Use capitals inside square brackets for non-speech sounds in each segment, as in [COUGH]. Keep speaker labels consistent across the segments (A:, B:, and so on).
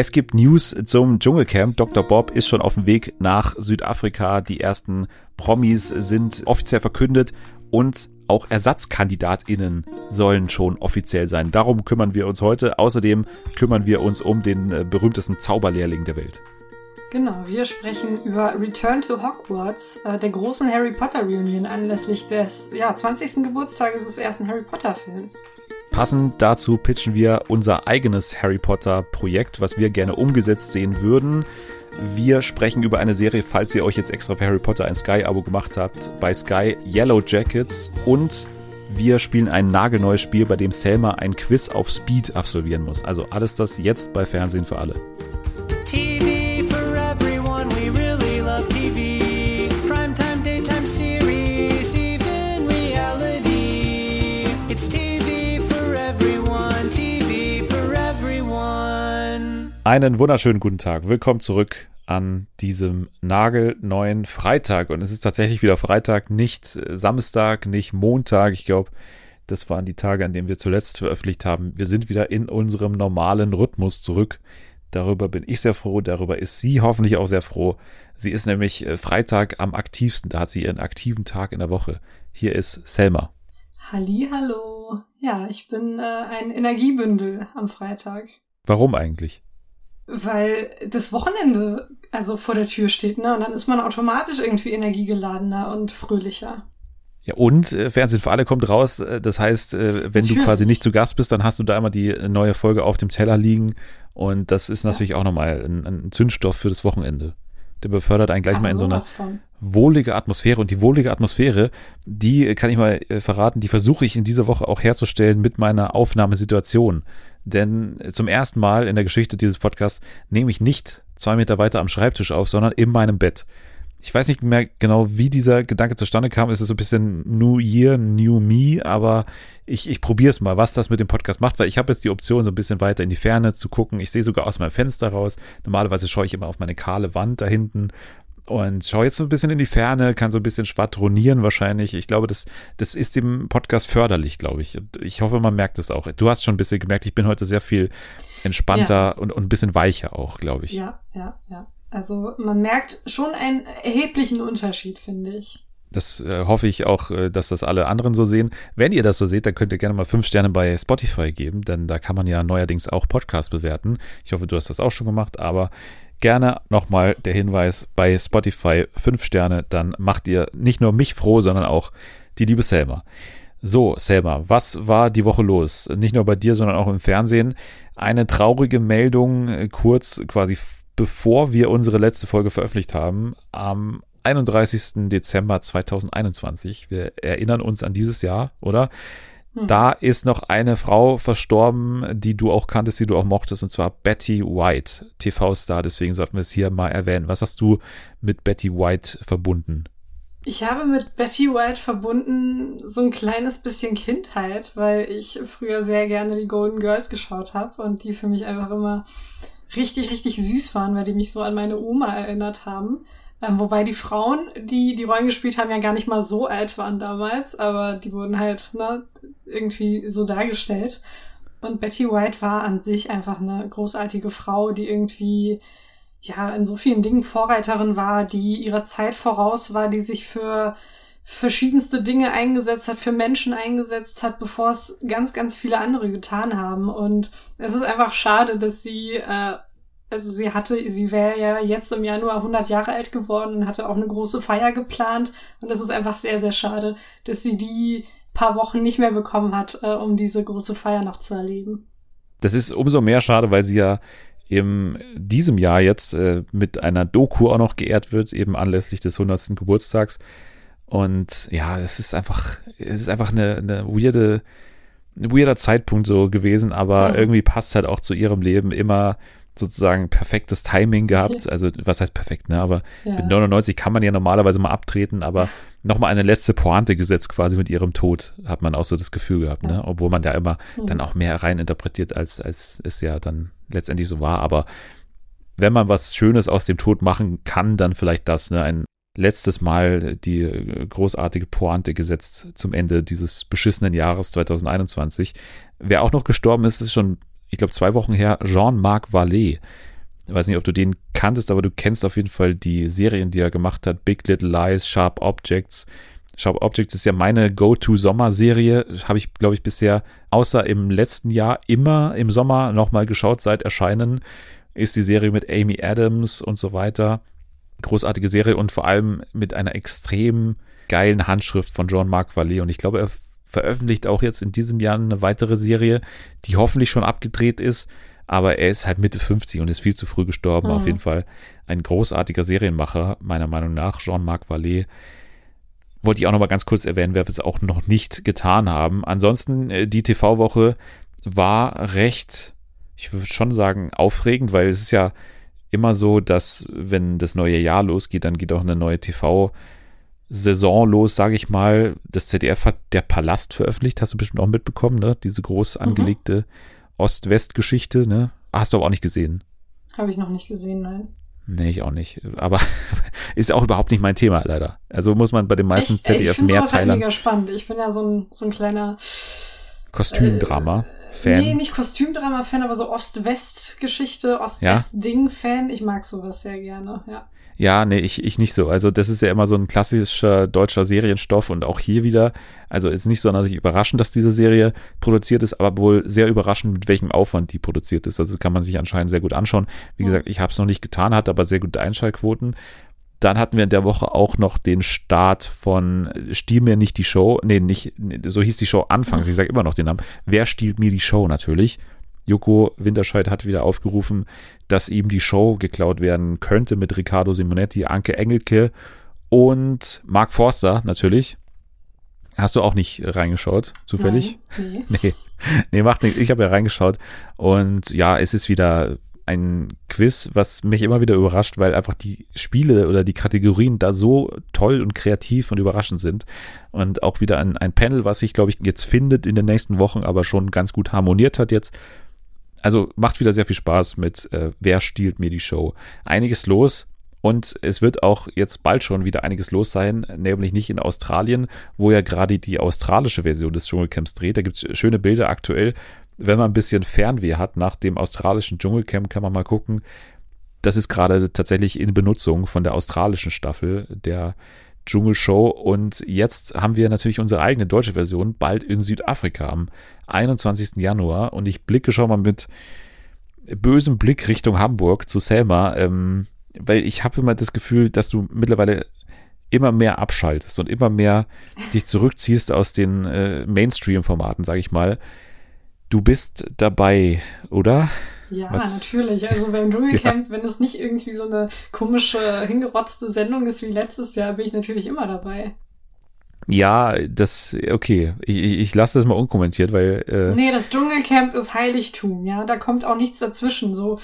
A: Es gibt News zum Dschungelcamp. Dr. Bob ist schon auf dem Weg nach Südafrika. Die ersten Promis sind offiziell verkündet und auch ErsatzkandidatInnen sollen schon offiziell sein. Darum kümmern wir uns heute. Außerdem kümmern wir uns um den äh, berühmtesten Zauberlehrling der Welt.
B: Genau, wir sprechen über Return to Hogwarts, äh, der großen Harry Potter Reunion anlässlich des ja, 20. Geburtstages des ersten Harry Potter Films.
A: Passend dazu pitchen wir unser eigenes Harry Potter Projekt, was wir gerne umgesetzt sehen würden. Wir sprechen über eine Serie, falls ihr euch jetzt extra für Harry Potter ein Sky-Abo gemacht habt, bei Sky Yellow Jackets und wir spielen ein nagelneues Spiel, bei dem Selma ein Quiz auf Speed absolvieren muss. Also alles das jetzt bei Fernsehen für alle. Einen wunderschönen guten Tag. Willkommen zurück an diesem nagelneuen Freitag. Und es ist tatsächlich wieder Freitag, nicht Samstag, nicht Montag. Ich glaube, das waren die Tage, an denen wir zuletzt veröffentlicht haben. Wir sind wieder in unserem normalen Rhythmus zurück. Darüber bin ich sehr froh. Darüber ist sie hoffentlich auch sehr froh. Sie ist nämlich äh, Freitag am aktivsten. Da hat sie ihren aktiven Tag in der Woche. Hier ist Selma.
B: Halli, hallo. Ja, ich bin äh, ein Energiebündel am Freitag.
A: Warum eigentlich?
B: Weil das Wochenende also vor der Tür steht, ne? Und dann ist man automatisch irgendwie energiegeladener und fröhlicher.
A: Ja, und äh, Fernsehen für alle kommt raus. Äh, das heißt, äh, wenn natürlich. du quasi nicht zu Gast bist, dann hast du da immer die neue Folge auf dem Teller liegen. Und das ist natürlich ja. auch nochmal ein, ein Zündstoff für das Wochenende. Der befördert einen gleich Ach, mal in so eine von. wohlige Atmosphäre. Und die wohlige Atmosphäre, die kann ich mal äh, verraten, die versuche ich in dieser Woche auch herzustellen mit meiner Aufnahmesituation. Denn zum ersten Mal in der Geschichte dieses Podcasts nehme ich nicht zwei Meter weiter am Schreibtisch auf, sondern in meinem Bett. Ich weiß nicht mehr genau, wie dieser Gedanke zustande kam. Es ist so ein bisschen New Year, New Me, aber ich, ich probiere es mal, was das mit dem Podcast macht, weil ich habe jetzt die Option, so ein bisschen weiter in die Ferne zu gucken. Ich sehe sogar aus meinem Fenster raus. Normalerweise schaue ich immer auf meine kahle Wand da hinten und schaue jetzt so ein bisschen in die Ferne, kann so ein bisschen schwadronieren wahrscheinlich. Ich glaube, das, das ist dem Podcast förderlich, glaube ich. Und ich hoffe, man merkt es auch. Du hast schon ein bisschen gemerkt, ich bin heute sehr viel entspannter ja. und, und ein bisschen weicher auch, glaube ich.
B: Ja, ja, ja. Also man merkt schon einen erheblichen Unterschied, finde ich.
A: Das äh, hoffe ich auch, äh, dass das alle anderen so sehen. Wenn ihr das so seht, dann könnt ihr gerne mal fünf Sterne bei Spotify geben, denn da kann man ja neuerdings auch Podcasts bewerten. Ich hoffe, du hast das auch schon gemacht, aber gerne nochmal der Hinweis bei Spotify fünf Sterne, dann macht ihr nicht nur mich froh, sondern auch die liebe Selma. So, Selma, was war die Woche los? Nicht nur bei dir, sondern auch im Fernsehen. Eine traurige Meldung, äh, kurz quasi bevor wir unsere letzte Folge veröffentlicht haben, am 31. Dezember 2021. Wir erinnern uns an dieses Jahr, oder? Da ist noch eine Frau verstorben, die du auch kanntest, die du auch mochtest, und zwar Betty White, TV-Star. Deswegen sollten wir es hier mal erwähnen. Was hast du mit Betty White verbunden?
B: Ich habe mit Betty White verbunden so ein kleines bisschen Kindheit, weil ich früher sehr gerne die Golden Girls geschaut habe und die für mich einfach immer richtig, richtig süß waren, weil die mich so an meine Oma erinnert haben. Ähm, wobei die Frauen, die die Rollen gespielt haben, ja gar nicht mal so alt waren damals, aber die wurden halt ne, irgendwie so dargestellt. Und Betty White war an sich einfach eine großartige Frau, die irgendwie ja in so vielen Dingen Vorreiterin war, die ihrer Zeit voraus war, die sich für verschiedenste Dinge eingesetzt hat, für Menschen eingesetzt hat, bevor es ganz, ganz viele andere getan haben. Und es ist einfach schade, dass sie äh, also sie hatte, sie wäre ja jetzt im Januar 100 Jahre alt geworden und hatte auch eine große Feier geplant. Und es ist einfach sehr, sehr schade, dass sie die paar Wochen nicht mehr bekommen hat, äh, um diese große Feier noch zu erleben.
A: Das ist umso mehr schade, weil sie ja in diesem Jahr jetzt äh, mit einer Doku auch noch geehrt wird, eben anlässlich des 100. Geburtstags. Und ja, das ist einfach, es ist einfach eine, eine weirde, ein weirder Zeitpunkt so gewesen, aber mhm. irgendwie passt halt auch zu ihrem Leben immer sozusagen perfektes Timing gehabt. [LAUGHS] Also, was heißt perfekt, ne? Aber ja. mit 99 kann man ja normalerweise mal abtreten, aber [LAUGHS] nochmal eine letzte Pointe gesetzt quasi mit ihrem Tod, hat man auch so das Gefühl gehabt, ne? ja. ne? Obwohl man da immer mhm. dann auch mehr rein interpretiert, als, als es ja dann letztendlich so war. Aber wenn man was Schönes aus dem Tod machen kann, dann vielleicht das, ne? Ein letztes Mal die großartige Pointe gesetzt zum Ende dieses beschissenen Jahres 2021. Wer auch noch gestorben ist, ist schon ich glaube, zwei Wochen her, Jean-Marc Vallée. Ich weiß nicht, ob du den kanntest, aber du kennst auf jeden Fall die Serien, die er gemacht hat. Big Little Lies, Sharp Objects. Sharp Objects ist ja meine Go-To-Sommerserie. Habe ich, glaube ich, bisher außer im letzten Jahr immer im Sommer nochmal geschaut seit Erscheinen. Ist die Serie mit Amy Adams und so weiter. Großartige Serie und vor allem mit einer extrem geilen Handschrift von Jean-Marc Vallée. Und ich glaube, er veröffentlicht auch jetzt in diesem Jahr eine weitere Serie, die hoffentlich schon abgedreht ist. Aber er ist halt Mitte 50 und ist viel zu früh gestorben. Mhm. Auf jeden Fall ein großartiger Serienmacher, meiner Meinung nach, Jean-Marc Vallée. Wollte ich auch noch mal ganz kurz erwähnen, wer wir es auch noch nicht getan haben. Ansonsten, äh, die TV-Woche war recht, ich würde schon sagen, aufregend, weil es ist ja immer so, dass wenn das neue Jahr losgeht, dann geht auch eine neue TV- Saison los, sage ich mal. Das ZDF hat Der Palast veröffentlicht, hast du bestimmt auch mitbekommen, ne? Diese groß mhm. angelegte mhm. Ost-West-Geschichte, ne? Hast du aber auch nicht gesehen.
B: Habe ich noch nicht gesehen, nein.
A: Nee, ich auch nicht. Aber [LAUGHS] ist auch überhaupt nicht mein Thema, leider. Also muss man bei den meisten ich, ZDF-Mehrteilern.
B: Ich halt mega spannend. Ich bin ja so ein, so ein kleiner
A: Kostümdrama. Äh, Fan.
B: Nee, nicht Kostümdrama-Fan, aber so Ost-West-Geschichte, Ost-West-Ding-Fan. Ich mag sowas sehr gerne, ja.
A: Ja, nee, ich, ich nicht so. Also das ist ja immer so ein klassischer deutscher Serienstoff und auch hier wieder. Also ist nicht sonderlich überraschend, dass diese Serie produziert ist, aber wohl sehr überraschend, mit welchem Aufwand die produziert ist. Also kann man sich anscheinend sehr gut anschauen. Wie gesagt, ich habe es noch nicht getan, hat aber sehr gute Einschaltquoten. Dann hatten wir in der Woche auch noch den Start von Stiehl mir nicht die Show. Nee, nicht, so hieß die Show anfangs. Ich sage immer noch den Namen. Wer stiehlt mir die Show natürlich? Joko Winterscheid hat wieder aufgerufen, dass ihm die Show geklaut werden könnte mit Riccardo Simonetti, Anke Engelke und Mark Forster natürlich. Hast du auch nicht reingeschaut, zufällig?
B: Nein, nee. [LAUGHS] nee.
A: Nee, macht nicht. Ich habe ja reingeschaut und ja, es ist wieder ein Quiz, was mich immer wieder überrascht, weil einfach die Spiele oder die Kategorien da so toll und kreativ und überraschend sind. Und auch wieder ein, ein Panel, was sich, glaube ich, jetzt findet in den nächsten Wochen, aber schon ganz gut harmoniert hat jetzt also macht wieder sehr viel Spaß mit äh, Wer stiehlt mir die Show. Einiges los und es wird auch jetzt bald schon wieder einiges los sein, nämlich nicht in Australien, wo ja gerade die australische Version des Dschungelcamps dreht. Da gibt es schöne Bilder aktuell. Wenn man ein bisschen Fernweh hat nach dem australischen Dschungelcamp, kann man mal gucken. Das ist gerade tatsächlich in Benutzung von der australischen Staffel der Dschungelshow. Und jetzt haben wir natürlich unsere eigene deutsche Version bald in Südafrika am 21. Januar. Und ich blicke schon mal mit bösem Blick Richtung Hamburg zu Selma, ähm, weil ich habe immer das Gefühl, dass du mittlerweile immer mehr abschaltest und immer mehr dich zurückziehst aus den äh, Mainstream-Formaten, sage ich mal. Du bist dabei, oder?
B: Ja, Was? natürlich. Also beim Dschungelcamp, ja. wenn es nicht irgendwie so eine komische, hingerotzte Sendung ist wie letztes Jahr, bin ich natürlich immer dabei.
A: Ja, das, okay. Ich, ich lasse das mal unkommentiert, weil. Äh,
B: nee, das Dschungelcamp ist Heiligtum, ja. Da kommt auch nichts dazwischen. So,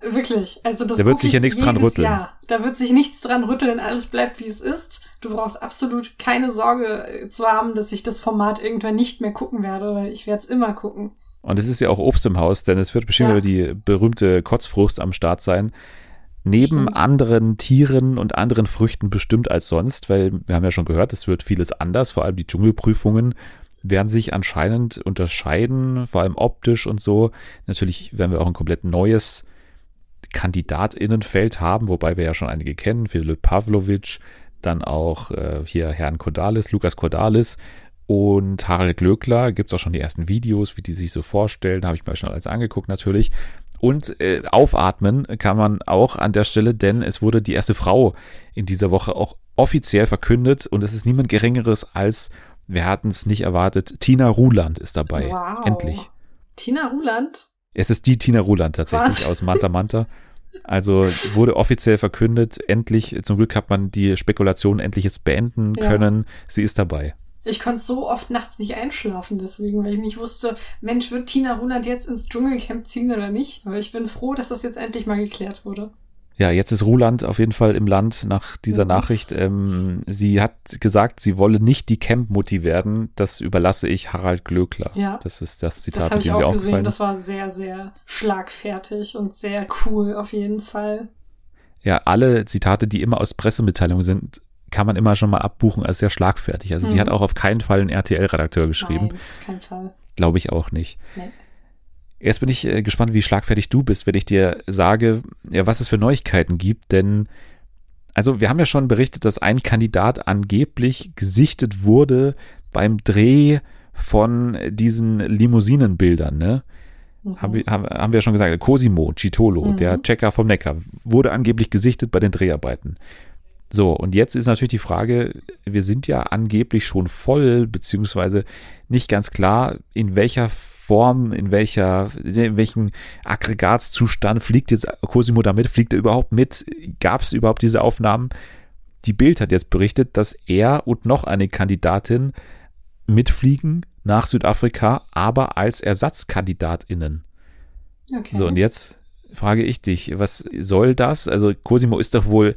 B: wirklich. Also das
A: da wird sich ja nichts dran rütteln.
B: Jahr. Da wird sich nichts dran rütteln. Alles bleibt, wie es ist. Du brauchst absolut keine Sorge zu haben, dass ich das Format irgendwann nicht mehr gucken werde, weil ich werde es immer gucken.
A: Und es ist ja auch Obst im Haus, denn es wird bestimmt ja. die berühmte Kotzfrucht am Start sein. Neben Stimmt. anderen Tieren und anderen Früchten bestimmt als sonst, weil wir haben ja schon gehört, es wird vieles anders, vor allem die Dschungelprüfungen werden sich anscheinend unterscheiden, vor allem optisch und so. Natürlich werden wir auch ein komplett neues Kandidatinnenfeld haben, wobei wir ja schon einige kennen, Philipp Pavlovic, dann auch äh, hier Herrn Cordalis, Lukas Cordalis, und Harald Glöckler gibt es auch schon die ersten Videos, wie die sich so vorstellen, habe ich mir schon alles angeguckt natürlich. Und äh, aufatmen kann man auch an der Stelle, denn es wurde die erste Frau in dieser Woche auch offiziell verkündet und es ist niemand Geringeres als, wir hatten es nicht erwartet, Tina Ruland ist dabei. Wow. Endlich.
B: Tina Ruland?
A: Es ist die Tina Ruland tatsächlich Was? aus Manta Manta. Also wurde offiziell verkündet, endlich, zum Glück hat man die Spekulation endlich jetzt beenden ja. können. Sie ist dabei.
B: Ich konnte so oft nachts nicht einschlafen, deswegen, weil ich nicht wusste, Mensch, wird Tina Ruland jetzt ins Dschungelcamp ziehen oder nicht? Aber ich bin froh, dass das jetzt endlich mal geklärt wurde.
A: Ja, jetzt ist Ruland auf jeden Fall im Land nach dieser mhm. Nachricht. Ähm, sie hat gesagt, sie wolle nicht die Camp-Mutti werden. Das überlasse ich Harald Glöckler.
B: Ja.
A: Das ist das Zitat,
B: das mit dem sie aufgefallen gesehen. Das war sehr, sehr schlagfertig und sehr cool auf jeden Fall.
A: Ja, alle Zitate, die immer aus Pressemitteilungen sind, kann man immer schon mal abbuchen als sehr schlagfertig. Also mhm. die hat auch auf keinen Fall einen RTL-Redakteur geschrieben.
B: Nein, auf keinen Fall.
A: Glaube ich auch nicht. Nee. Jetzt bin ich äh, gespannt, wie schlagfertig du bist, wenn ich dir sage, ja, was es für Neuigkeiten gibt, denn also wir haben ja schon berichtet, dass ein Kandidat angeblich gesichtet wurde beim Dreh von diesen Limousinenbildern, ne? Mhm. Haben, wir, haben, haben wir schon gesagt, Cosimo Citolo, mhm. der Checker vom Neckar, wurde angeblich gesichtet bei den Dreharbeiten. So, und jetzt ist natürlich die Frage, wir sind ja angeblich schon voll, beziehungsweise nicht ganz klar, in welcher Form, in welcher, in welchem Aggregatzustand fliegt jetzt Cosimo damit, fliegt er überhaupt mit? Gab es überhaupt diese Aufnahmen? Die Bild hat jetzt berichtet, dass er und noch eine Kandidatin mitfliegen nach Südafrika, aber als ErsatzkandidatInnen. Okay. So, und jetzt frage ich dich, was soll das? Also Cosimo ist doch wohl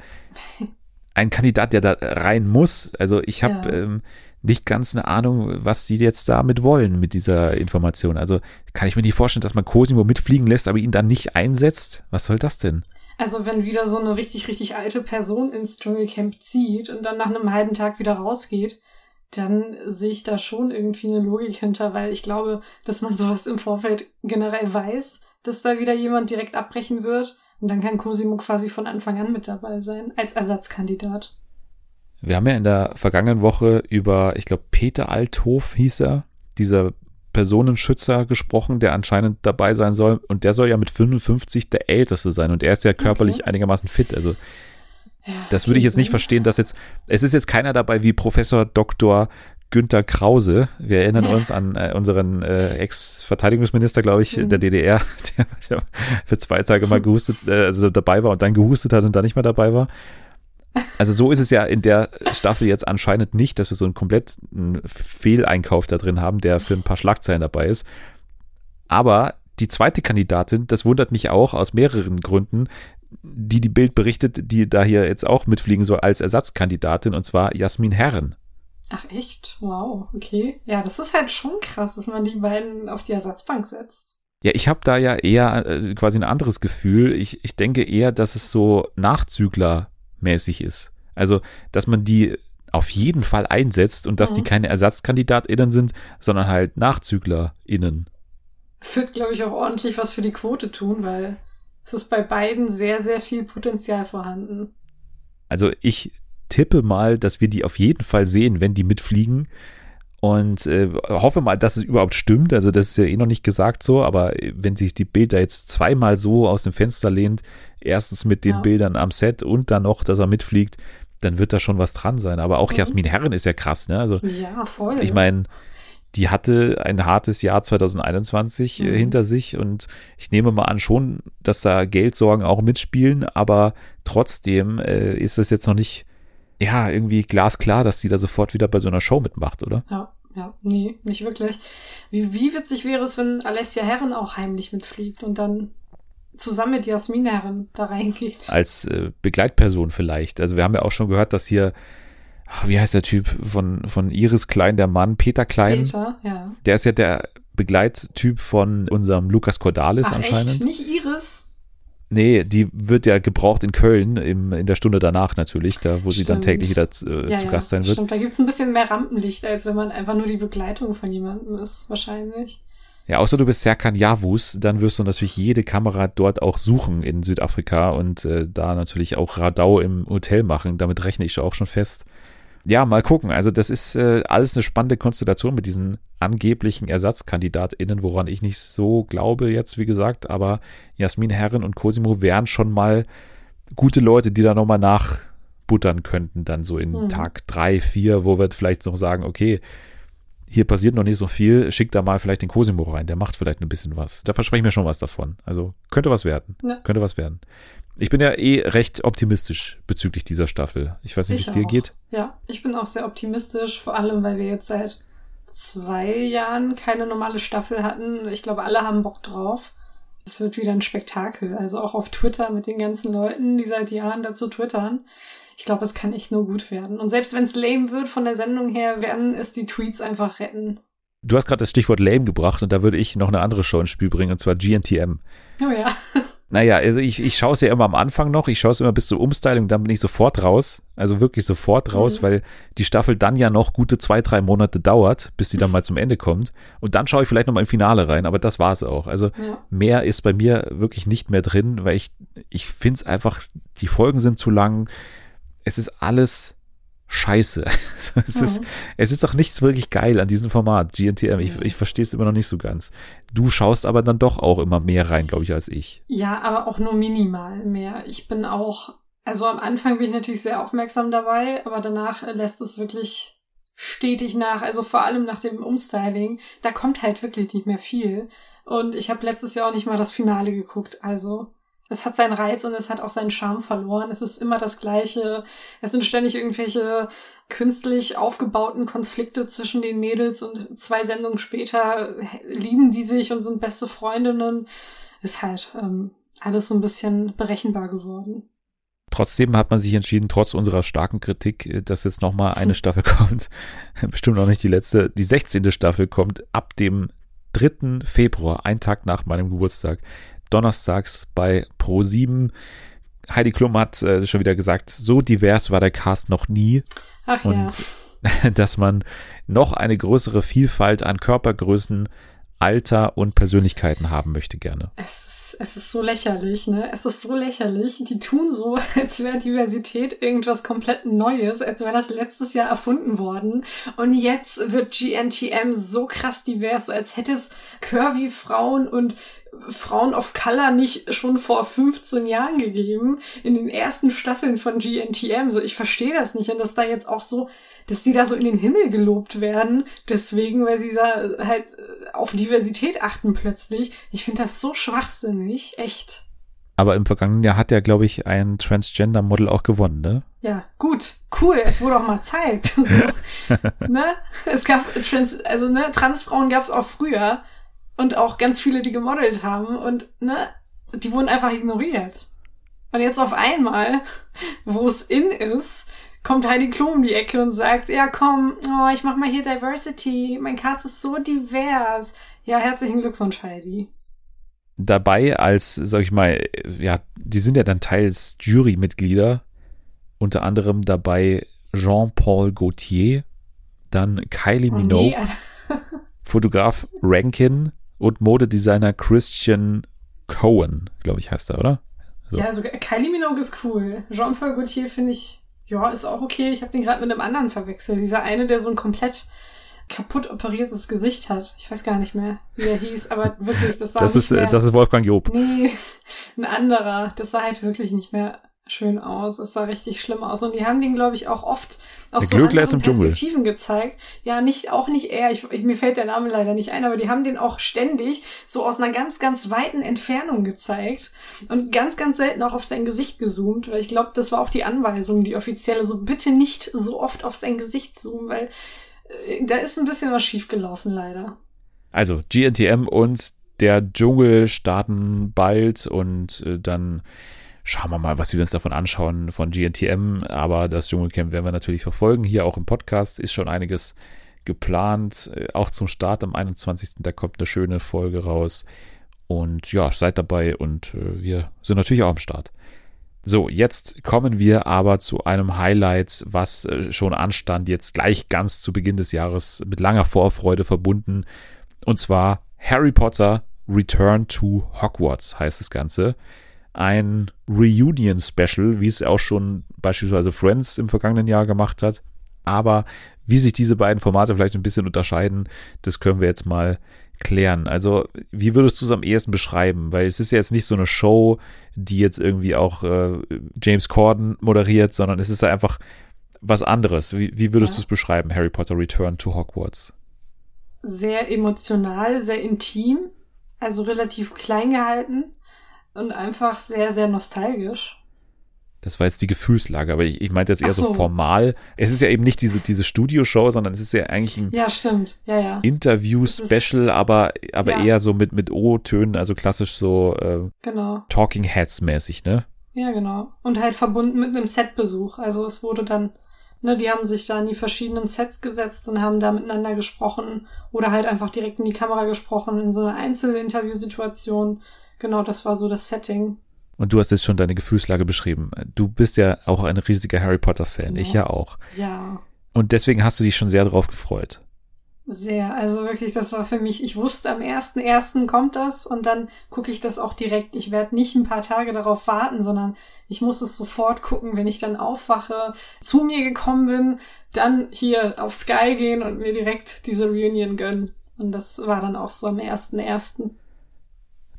A: ein Kandidat, der da rein muss. Also ich habe ja. ähm, nicht ganz eine Ahnung, was sie jetzt damit wollen mit dieser Information. Also kann ich mir nicht vorstellen, dass man Cosimo mitfliegen lässt, aber ihn dann nicht einsetzt. Was soll das denn?
B: Also wenn wieder so eine richtig, richtig alte Person ins Dschungelcamp zieht und dann nach einem halben Tag wieder rausgeht, dann sehe ich da schon irgendwie eine Logik hinter, weil ich glaube, dass man sowas im Vorfeld generell weiß, dass da wieder jemand direkt abbrechen wird. Und dann kann Cosimo quasi von Anfang an mit dabei sein, als Ersatzkandidat.
A: Wir haben ja in der vergangenen Woche über, ich glaube, Peter Althof hieß er, dieser Personenschützer gesprochen, der anscheinend dabei sein soll. Und der soll ja mit 55 der Älteste sein. Und er ist ja körperlich okay. einigermaßen fit. Also das würde ich jetzt nicht verstehen, dass jetzt, es ist jetzt keiner dabei wie Professor Dr. Günther Krause. Wir erinnern [LAUGHS] uns an äh, unseren äh, Ex-Verteidigungsminister, glaube ich, mhm. [LAUGHS] der DDR, der für zwei Tage mal gehustet, äh, also dabei war und dann gehustet hat und dann nicht mehr dabei war. Also so ist es ja in der Staffel jetzt anscheinend nicht, dass wir so einen kompletten Fehleinkauf da drin haben, der für ein paar Schlagzeilen dabei ist. Aber die zweite Kandidatin, das wundert mich auch aus mehreren Gründen, die die Bild berichtet, die da hier jetzt auch mitfliegen soll als Ersatzkandidatin, und zwar Jasmin Herren.
B: Ach echt? Wow, okay. Ja, das ist halt schon krass, dass man die beiden auf die Ersatzbank setzt.
A: Ja, ich habe da ja eher äh, quasi ein anderes Gefühl. Ich, ich denke eher, dass es so Nachzüglermäßig ist. Also, dass man die auf jeden Fall einsetzt und dass mhm. die keine ErsatzkandidatInnen sind, sondern halt NachzüglerInnen.
B: Wird, glaube ich, auch ordentlich was für die Quote tun, weil es ist bei beiden sehr, sehr viel Potenzial vorhanden.
A: Also ich tippe mal, dass wir die auf jeden Fall sehen, wenn die mitfliegen. Und äh, hoffe mal, dass es überhaupt stimmt. Also das ist ja eh noch nicht gesagt so, aber wenn sich die Bilder jetzt zweimal so aus dem Fenster lehnt, erstens mit den ja. Bildern am Set und dann noch, dass er mitfliegt, dann wird da schon was dran sein. Aber auch mhm. Jasmin Herren ist ja krass, ne? Also
B: ja, voll.
A: Ich meine, die hatte ein hartes Jahr 2021 äh, mhm. hinter sich und ich nehme mal an schon, dass da Geldsorgen auch mitspielen, aber trotzdem äh, ist das jetzt noch nicht, ja, irgendwie glasklar, dass sie da sofort wieder bei so einer Show mitmacht, oder?
B: Ja, ja, nee, nicht wirklich. Wie, wie witzig wäre es, wenn Alessia Herren auch heimlich mitfliegt und dann zusammen mit Jasmin Herren da reingeht?
A: Als äh, Begleitperson vielleicht. Also wir haben ja auch schon gehört, dass hier wie heißt der Typ von, von Iris Klein, der Mann, Peter Klein.
B: Peter, ja.
A: Der ist ja der Begleittyp von unserem Lukas Cordalis
B: Ach,
A: anscheinend.
B: Echt? Nicht Iris?
A: Nee, die wird ja gebraucht in Köln im, in der Stunde danach natürlich, da wo stimmt. sie dann täglich wieder äh, ja, zu Gast sein wird.
B: Stimmt, da gibt es ein bisschen mehr Rampenlicht, als wenn man einfach nur die Begleitung von jemandem ist, wahrscheinlich.
A: Ja, außer du bist Serkan Yavuz, dann wirst du natürlich jede Kamera dort auch suchen in Südafrika und äh, da natürlich auch Radau im Hotel machen. Damit rechne ich auch schon fest ja, mal gucken. Also das ist äh, alles eine spannende Konstellation mit diesen angeblichen ErsatzkandidatInnen, woran ich nicht so glaube jetzt, wie gesagt. Aber Jasmin Herren und Cosimo wären schon mal gute Leute, die da nochmal nachbuttern könnten, dann so in mhm. Tag drei, vier, wo wir vielleicht noch sagen, okay, hier passiert noch nicht so viel, schick da mal vielleicht den Cosimo rein, der macht vielleicht ein bisschen was. Da verspreche ich mir schon was davon. Also könnte was werden. Ja. Könnte was werden. Ich bin ja eh recht optimistisch bezüglich dieser Staffel. Ich weiß nicht, wie es dir geht.
B: Ja, ich bin auch sehr optimistisch, vor allem, weil wir jetzt seit zwei Jahren keine normale Staffel hatten. Ich glaube, alle haben Bock drauf. Es wird wieder ein Spektakel. Also auch auf Twitter mit den ganzen Leuten, die seit Jahren dazu twittern. Ich glaube, es kann echt nur gut werden. Und selbst wenn es lame wird von der Sendung her, werden es die Tweets einfach retten.
A: Du hast gerade das Stichwort lame gebracht und da würde ich noch eine andere Show ins Spiel bringen, und zwar GNTM.
B: Oh ja. [LAUGHS]
A: Naja, also ich, ich schaue es ja immer am Anfang noch, ich schaue es immer bis zur Umstyling, dann bin ich sofort raus. Also wirklich sofort raus, mhm. weil die Staffel dann ja noch gute zwei, drei Monate dauert, bis sie dann mal zum Ende kommt. Und dann schaue ich vielleicht nochmal im Finale rein, aber das war es auch. Also ja. mehr ist bei mir wirklich nicht mehr drin, weil ich, ich finde es einfach, die Folgen sind zu lang. Es ist alles scheiße. [LAUGHS] es, mhm. ist, es ist doch nichts wirklich geil an diesem Format, GNTM. Ich, ich verstehe es immer noch nicht so ganz. Du schaust aber dann doch auch immer mehr rein, glaube ich, als ich.
B: Ja, aber auch nur minimal mehr. Ich bin auch, also am Anfang bin ich natürlich sehr aufmerksam dabei, aber danach lässt es wirklich stetig nach. Also vor allem nach dem Umstyling, da kommt halt wirklich nicht mehr viel. Und ich habe letztes Jahr auch nicht mal das Finale geguckt. Also es hat seinen Reiz und es hat auch seinen Charme verloren. Es ist immer das Gleiche. Es sind ständig irgendwelche künstlich aufgebauten Konflikte zwischen den Mädels und zwei Sendungen später lieben die sich und sind beste Freundinnen. Ist halt ähm, alles so ein bisschen berechenbar geworden.
A: Trotzdem hat man sich entschieden, trotz unserer starken Kritik, äh, dass jetzt nochmal eine [LAUGHS] Staffel kommt. Bestimmt noch nicht die letzte. Die 16. Staffel kommt ab dem 3. Februar, ein Tag nach meinem Geburtstag donnerstags bei Pro7. Heidi Klum hat äh, schon wieder gesagt, so divers war der Cast noch nie.
B: Ach und
A: ja. [LAUGHS] dass man noch eine größere Vielfalt an Körpergrößen, Alter und Persönlichkeiten haben möchte gerne.
B: Es es ist so lächerlich, ne? Es ist so lächerlich. Die tun so, [LAUGHS] als wäre Diversität irgendwas komplett Neues, als wäre das letztes Jahr erfunden worden. Und jetzt wird GNTM so krass divers, als hätte es curvy Frauen und Frauen of Color nicht schon vor 15 Jahren gegeben, in den ersten Staffeln von GNTM. So, ich verstehe das nicht. Und dass da jetzt auch so, dass die da so in den Himmel gelobt werden, deswegen, weil sie da halt äh, auf Diversität achten plötzlich. Ich finde das so schwachsinnig, echt.
A: Aber im vergangenen Jahr hat ja, glaube ich, ein Transgender-Model auch gewonnen, ne?
B: Ja, gut, cool, es wurde auch mal Zeit. [LAUGHS] so, [LAUGHS] ne? Es gab Trans, also ne, Transfrauen gab es auch früher und auch ganz viele, die gemodelt haben und ne, die wurden einfach ignoriert. Und jetzt auf einmal, [LAUGHS] wo es in ist, kommt Heidi Klum um die Ecke und sagt, ja komm, oh, ich mach mal hier Diversity, mein Cast ist so divers. Ja, herzlichen Glückwunsch, Heidi.
A: Dabei als, sag ich mal, ja, die sind ja dann teils Jurymitglieder, unter anderem dabei Jean-Paul Gaultier, dann Kylie oh, Minogue, nee. [LAUGHS] Fotograf Rankin, und Modedesigner Christian Cohen, glaube ich, heißt er, oder?
B: So. Ja, also Kylie Minogue ist cool. Jean-Paul Gaultier finde ich, ja, ist auch okay. Ich habe den gerade mit einem anderen verwechselt. Dieser eine, der so ein komplett kaputt operiertes Gesicht hat. Ich weiß gar nicht mehr, wie er hieß, aber wirklich, das sah
A: das
B: nicht
A: ist, äh, mehr, Das ist Wolfgang Job.
B: Nee, [LAUGHS] ein anderer. Das sah halt wirklich nicht mehr schön aus. Es sah richtig schlimm aus. Und die haben den, glaube ich, auch oft aus der so Glöckler anderen Perspektiven gezeigt. Ja, nicht, auch nicht er. Ich, ich, mir fällt der Name leider nicht ein, aber die haben den auch ständig so aus einer ganz, ganz weiten Entfernung gezeigt und ganz, ganz selten auch auf sein Gesicht gezoomt, weil ich glaube, das war auch die Anweisung, die offizielle, so bitte nicht so oft auf sein Gesicht zoomen, weil äh, da ist ein bisschen was schiefgelaufen, leider.
A: Also, GNTM und der Dschungel starten bald und äh, dann schauen wir mal, was wir uns davon anschauen von GNTM. Aber das Dschungelcamp werden wir natürlich verfolgen. Hier auch im Podcast ist schon einiges geplant. Äh, auch zum Start am 21. Da kommt eine schöne Folge raus. Und ja, seid dabei und äh, wir sind natürlich auch am Start. So, jetzt kommen wir aber zu einem Highlight, was äh, schon anstand, jetzt gleich ganz zu Beginn des Jahres mit langer Vorfreude verbunden. Und zwar Harry Potter Return to Hogwarts heißt das Ganze ein Reunion-Special, wie es auch schon beispielsweise Friends im vergangenen Jahr gemacht hat. Aber wie sich diese beiden Formate vielleicht ein bisschen unterscheiden, das können wir jetzt mal klären. Also, wie würdest du es am ehesten beschreiben? Weil es ist ja jetzt nicht so eine Show, die jetzt irgendwie auch äh, James Corden moderiert, sondern es ist ja einfach was anderes. Wie, wie würdest ja. du es beschreiben, Harry Potter Return to Hogwarts?
B: Sehr emotional, sehr intim, also relativ klein gehalten und einfach sehr, sehr nostalgisch.
A: Das war jetzt die Gefühlslage, aber ich, ich meinte jetzt eher so. so. formal. Es ist ja eben nicht diese, diese Studioshow, sondern es ist ja eigentlich ein
B: ja, stimmt. Ja, ja.
A: Interview-Special, aber, aber eher so mit, mit O-Tönen, also klassisch so äh,
B: genau.
A: Talking Heads-mäßig, ne?
B: Ja, genau. Und halt verbunden mit einem Setbesuch. Also es wurde dann, ne, die haben sich da in die verschiedenen Sets gesetzt und haben da miteinander gesprochen oder halt einfach direkt in die Kamera gesprochen in so einer Einzelinterviewsituation. Genau, das war so das Setting.
A: Und du hast jetzt schon deine Gefühlslage beschrieben. Du bist ja auch ein riesiger Harry Potter-Fan. Genau. Ich ja auch.
B: Ja.
A: Und deswegen hast du dich schon sehr darauf gefreut.
B: Sehr, also wirklich, das war für mich, ich wusste am ersten ersten kommt das und dann gucke ich das auch direkt. Ich werde nicht ein paar Tage darauf warten, sondern ich muss es sofort gucken, wenn ich dann aufwache, zu mir gekommen bin, dann hier auf Sky gehen und mir direkt diese Reunion gönnen. Und das war dann auch so am ersten ersten.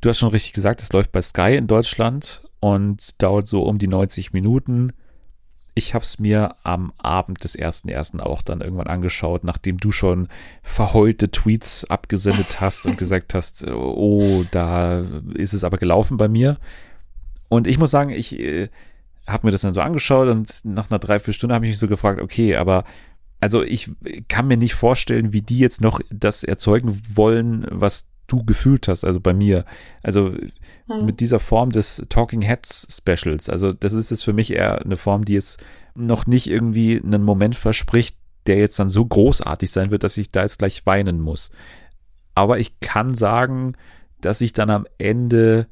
A: Du hast schon richtig gesagt, es läuft bei Sky in Deutschland und dauert so um die 90 Minuten ich habe es mir am Abend des 1.1. auch dann irgendwann angeschaut, nachdem du schon verheulte Tweets abgesendet [LAUGHS] hast und gesagt hast, oh, da ist es aber gelaufen bei mir. Und ich muss sagen, ich äh, habe mir das dann so angeschaut und nach einer Dreiviertelstunde habe ich mich so gefragt, okay, aber also ich kann mir nicht vorstellen, wie die jetzt noch das erzeugen wollen, was du gefühlt hast, also bei mir. Also hm. mit dieser Form des Talking Heads Specials. Also das ist jetzt für mich eher eine Form, die jetzt noch nicht irgendwie einen Moment verspricht, der jetzt dann so großartig sein wird, dass ich da jetzt gleich weinen muss. Aber ich kann sagen, dass ich dann am Ende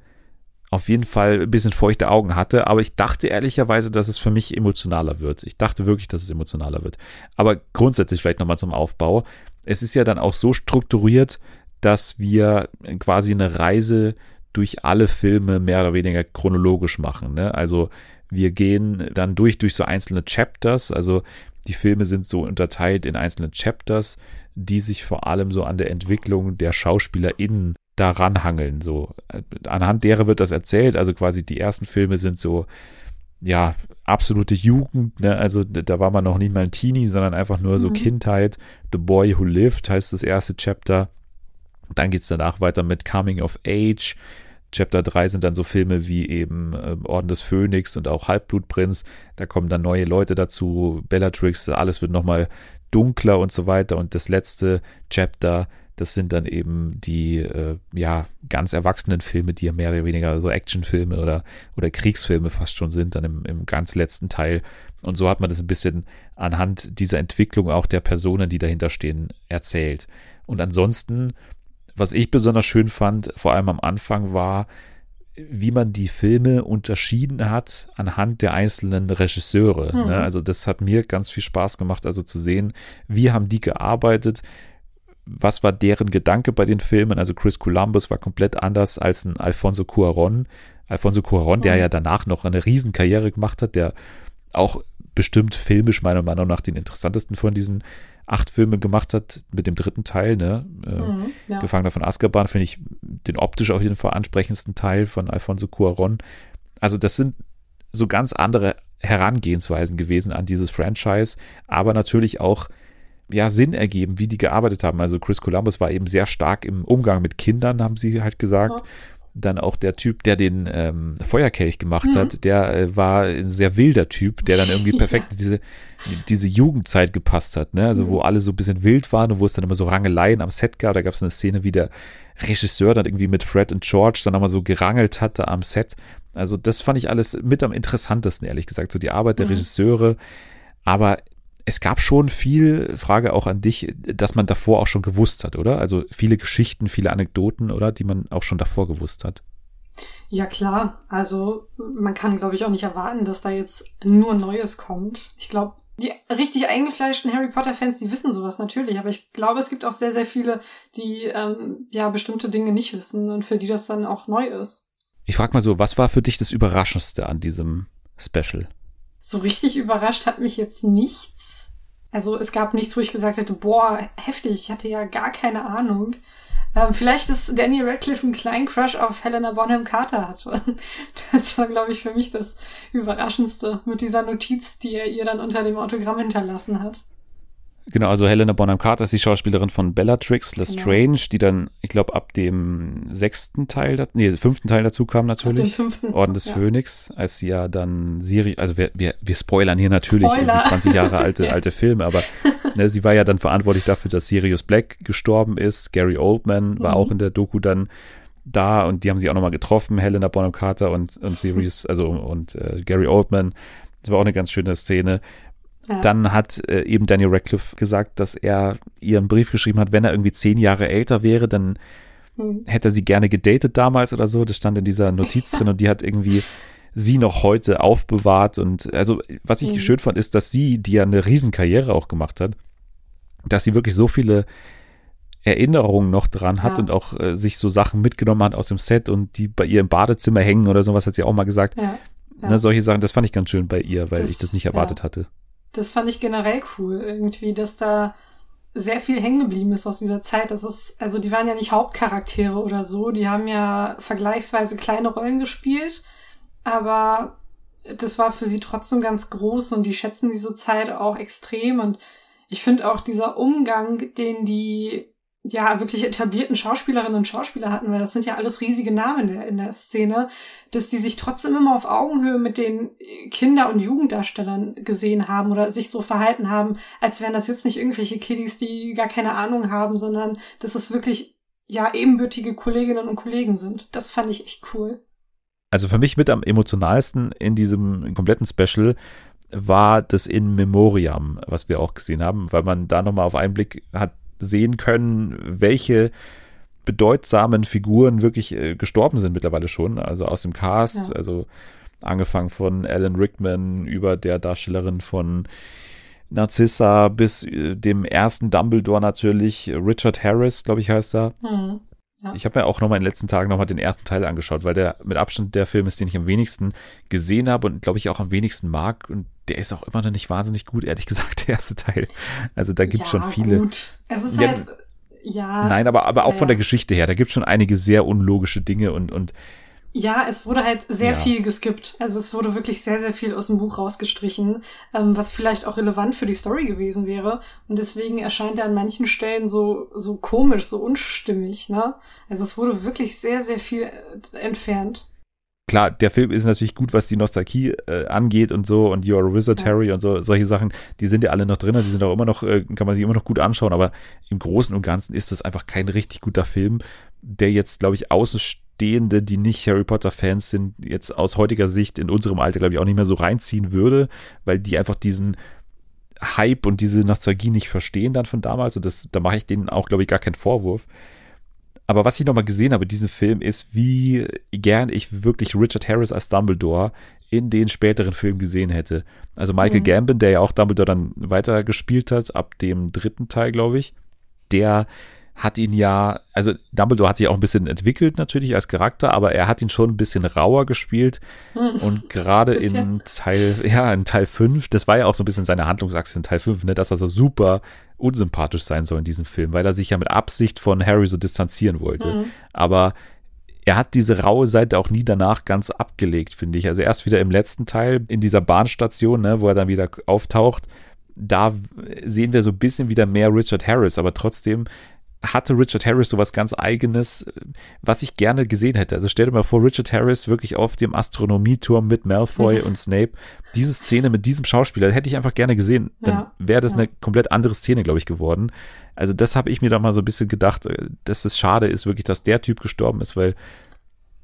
A: auf jeden Fall ein bisschen feuchte Augen hatte, aber ich dachte ehrlicherweise, dass es für mich emotionaler wird. Ich dachte wirklich, dass es emotionaler wird. Aber grundsätzlich vielleicht nochmal zum Aufbau. Es ist ja dann auch so strukturiert, dass wir quasi eine Reise durch alle Filme mehr oder weniger chronologisch machen. Ne? Also wir gehen dann durch, durch so einzelne Chapters. Also die Filme sind so unterteilt in einzelne Chapters, die sich vor allem so an der Entwicklung der SchauspielerInnen daran hangeln. So anhand derer wird das erzählt. Also quasi die ersten Filme sind so ja absolute Jugend. Ne? Also da war man noch nicht mal ein Teenie, sondern einfach nur so mhm. Kindheit. The Boy Who Lived heißt das erste Chapter. Dann geht es danach weiter mit Coming of Age. Chapter 3 sind dann so Filme wie eben äh, Orden des Phönix und auch Halbblutprinz. Da kommen dann neue Leute dazu, Bellatrix, alles wird nochmal dunkler und so weiter. Und das letzte Chapter, das sind dann eben die äh, ja ganz erwachsenen Filme, die ja mehr oder weniger so Actionfilme oder, oder Kriegsfilme fast schon sind, dann im, im ganz letzten Teil. Und so hat man das ein bisschen anhand dieser Entwicklung auch der Personen, die dahinter stehen, erzählt. Und ansonsten was ich besonders schön fand, vor allem am Anfang, war, wie man die Filme unterschieden hat anhand der einzelnen Regisseure. Mhm. Ne? Also das hat mir ganz viel Spaß gemacht, also zu sehen, wie haben die gearbeitet, was war deren Gedanke bei den Filmen. Also Chris Columbus war komplett anders als ein Alfonso Cuaron. Alfonso Cuaron, mhm. der ja danach noch eine Riesenkarriere gemacht hat, der auch bestimmt filmisch meiner Meinung nach den interessantesten von diesen acht Filme gemacht hat mit dem dritten Teil, ne? Äh, mhm, ja. Gefangener von Azkaban, finde ich den optisch auf jeden Fall ansprechendsten Teil von Alfonso Cuaron. Also das sind so ganz andere Herangehensweisen gewesen an dieses Franchise, aber natürlich auch ja Sinn ergeben, wie die gearbeitet haben. Also Chris Columbus war eben sehr stark im Umgang mit Kindern, haben sie halt gesagt. Ja dann auch der Typ, der den ähm, Feuerkelch gemacht mhm. hat, der äh, war ein sehr wilder Typ, der dann irgendwie [LAUGHS] perfekt ja. diese, diese Jugendzeit gepasst hat, ne? Also mhm. wo alle so ein bisschen wild waren und wo es dann immer so Rangeleien am Set gab. Da gab es eine Szene, wie der Regisseur dann irgendwie mit Fred und George dann nochmal so gerangelt hatte am Set. Also das fand ich alles mit am interessantesten, ehrlich gesagt. So die Arbeit der mhm. Regisseure. Aber es gab schon viel, Frage auch an dich, dass man davor auch schon gewusst hat, oder? Also viele Geschichten, viele Anekdoten, oder? Die man auch schon davor gewusst hat.
B: Ja, klar. Also man kann, glaube ich, auch nicht erwarten, dass da jetzt nur Neues kommt. Ich glaube, die richtig eingefleischten Harry Potter-Fans, die wissen sowas natürlich, aber ich glaube, es gibt auch sehr, sehr viele, die ähm, ja bestimmte Dinge nicht wissen und für die das dann auch neu ist.
A: Ich frage mal so, was war für dich das Überraschendste an diesem Special?
B: So richtig überrascht hat mich jetzt nichts. Also es gab nichts, wo ich gesagt hätte, boah, heftig, ich hatte ja gar keine Ahnung. Ähm, vielleicht ist Daniel Radcliffe einen kleinen Crush auf Helena Bonham Carter hatte. [LAUGHS] Das war, glaube ich, für mich das Überraschendste mit dieser Notiz, die er ihr dann unter dem Autogramm hinterlassen hat.
A: Genau, also Helena Bonham Carter ist die Schauspielerin von Bellatrix Lestrange, genau. die dann, ich glaube, ab dem sechsten Teil, nee, fünften Teil dazu kam natürlich. Ab dem fünften, Orden des ja. Phönix, als sie ja dann Siri, also wir, wir, wir spoilern hier natürlich Spoiler. 20 Jahre alte, [LAUGHS] ja. alte Filme, aber ne, sie war ja dann verantwortlich dafür, dass Sirius Black gestorben ist. Gary Oldman war mhm. auch in der Doku dann da und die haben sie auch nochmal getroffen, Helena Bonham Carter und, und Sirius, also und äh, Gary Oldman. Das war auch eine ganz schöne Szene. Dann hat äh, eben Daniel Radcliffe gesagt, dass er ihren Brief geschrieben hat, wenn er irgendwie zehn Jahre älter wäre, dann hm. hätte er sie gerne gedatet damals oder so. Das stand in dieser Notiz drin und die hat irgendwie sie noch heute aufbewahrt. Und also, was ich mhm. schön fand, ist, dass sie, die ja eine Riesenkarriere auch gemacht hat, dass sie wirklich so viele Erinnerungen noch dran hat ja. und auch äh, sich so Sachen mitgenommen hat aus dem Set und die bei ihr im Badezimmer hängen oder sowas, hat sie auch mal gesagt. Ja. Ja. Ne, solche Sachen, das fand ich ganz schön bei ihr, weil das, ich das nicht erwartet hatte.
B: Das fand ich generell cool, irgendwie, dass da sehr viel hängen geblieben ist aus dieser Zeit. Das ist, also die waren ja nicht Hauptcharaktere oder so, die haben ja vergleichsweise kleine Rollen gespielt, aber das war für sie trotzdem ganz groß und die schätzen diese Zeit auch extrem und ich finde auch dieser Umgang, den die ja wirklich etablierten Schauspielerinnen und Schauspieler hatten, weil das sind ja alles riesige Namen in der, in der Szene, dass die sich trotzdem immer auf Augenhöhe mit den Kinder- und Jugenddarstellern gesehen haben oder sich so verhalten haben, als wären das jetzt nicht irgendwelche Kiddies, die gar keine Ahnung haben, sondern dass es wirklich ja ebenbürtige Kolleginnen und Kollegen sind. Das fand ich echt cool.
A: Also für mich mit am emotionalsten in diesem kompletten Special war das In Memoriam, was wir auch gesehen haben, weil man da nochmal auf einen Blick hat sehen können, welche bedeutsamen Figuren wirklich äh, gestorben sind mittlerweile schon, also aus dem Cast, ja. also angefangen von Alan Rickman über der Darstellerin von Narcissa bis äh, dem ersten Dumbledore natürlich, Richard Harris, glaube ich, heißt er. Hm. Ja. Ich habe mir auch nochmal in den letzten Tagen nochmal den ersten Teil angeschaut, weil der mit Abstand der Film ist, den ich am wenigsten gesehen habe und glaube ich auch am wenigsten mag. Und der ist auch immer noch nicht wahnsinnig gut, ehrlich gesagt, der erste Teil. Also da gibt es ja, schon viele. Gut.
B: Es ist ja, halt, ja.
A: Nein, aber, aber auch ja, von der Geschichte her, da gibt es schon einige sehr unlogische Dinge und, und
B: ja, es wurde halt sehr ja. viel geskippt. Also es wurde wirklich sehr, sehr viel aus dem Buch rausgestrichen, ähm, was vielleicht auch relevant für die Story gewesen wäre. Und deswegen erscheint er an manchen Stellen so, so komisch, so unstimmig, ne? Also es wurde wirklich sehr, sehr viel äh, entfernt.
A: Klar, der Film ist natürlich gut, was die Nostalgie äh, angeht und so und You're a Wizard ja. Harry und so, solche Sachen, die sind ja alle noch drin, die sind auch immer noch, äh, kann man sich immer noch gut anschauen, aber im Großen und Ganzen ist das einfach kein richtig guter Film, der jetzt, glaube ich, außen Außenstehende, die nicht Harry Potter-Fans sind, jetzt aus heutiger Sicht in unserem Alter, glaube ich, auch nicht mehr so reinziehen würde, weil die einfach diesen Hype und diese Nostalgie nicht verstehen dann von damals. Und das, da mache ich denen auch, glaube ich, gar keinen Vorwurf. Aber was ich nochmal gesehen habe in diesem Film ist, wie gern ich wirklich Richard Harris als Dumbledore in den späteren Filmen gesehen hätte. Also Michael mhm. Gambon, der ja auch Dumbledore dann weiter gespielt hat, ab dem dritten Teil, glaube ich, der hat ihn ja, also Dumbledore hat sich auch ein bisschen entwickelt natürlich als Charakter, aber er hat ihn schon ein bisschen rauer gespielt hm. und gerade [LAUGHS] in Teil, ja, in Teil 5, das war ja auch so ein bisschen seine Handlungsachse in Teil 5, ne, dass er so super unsympathisch sein soll in diesem Film, weil er sich ja mit Absicht von Harry so distanzieren wollte. Hm. Aber er hat diese raue Seite auch nie danach ganz abgelegt, finde ich. Also erst wieder im letzten Teil in dieser Bahnstation, ne, wo er dann wieder auftaucht, da sehen wir so ein bisschen wieder mehr Richard Harris, aber trotzdem hatte Richard Harris sowas ganz eigenes, was ich gerne gesehen hätte. Also stell dir mal vor, Richard Harris wirklich auf dem Astronomieturm mit Malfoy und Snape. Diese Szene mit diesem Schauspieler hätte ich einfach gerne gesehen. Dann ja, wäre das ja. eine komplett andere Szene, glaube ich, geworden. Also das habe ich mir da mal so ein bisschen gedacht, äh, dass es schade ist wirklich, dass der Typ gestorben ist, weil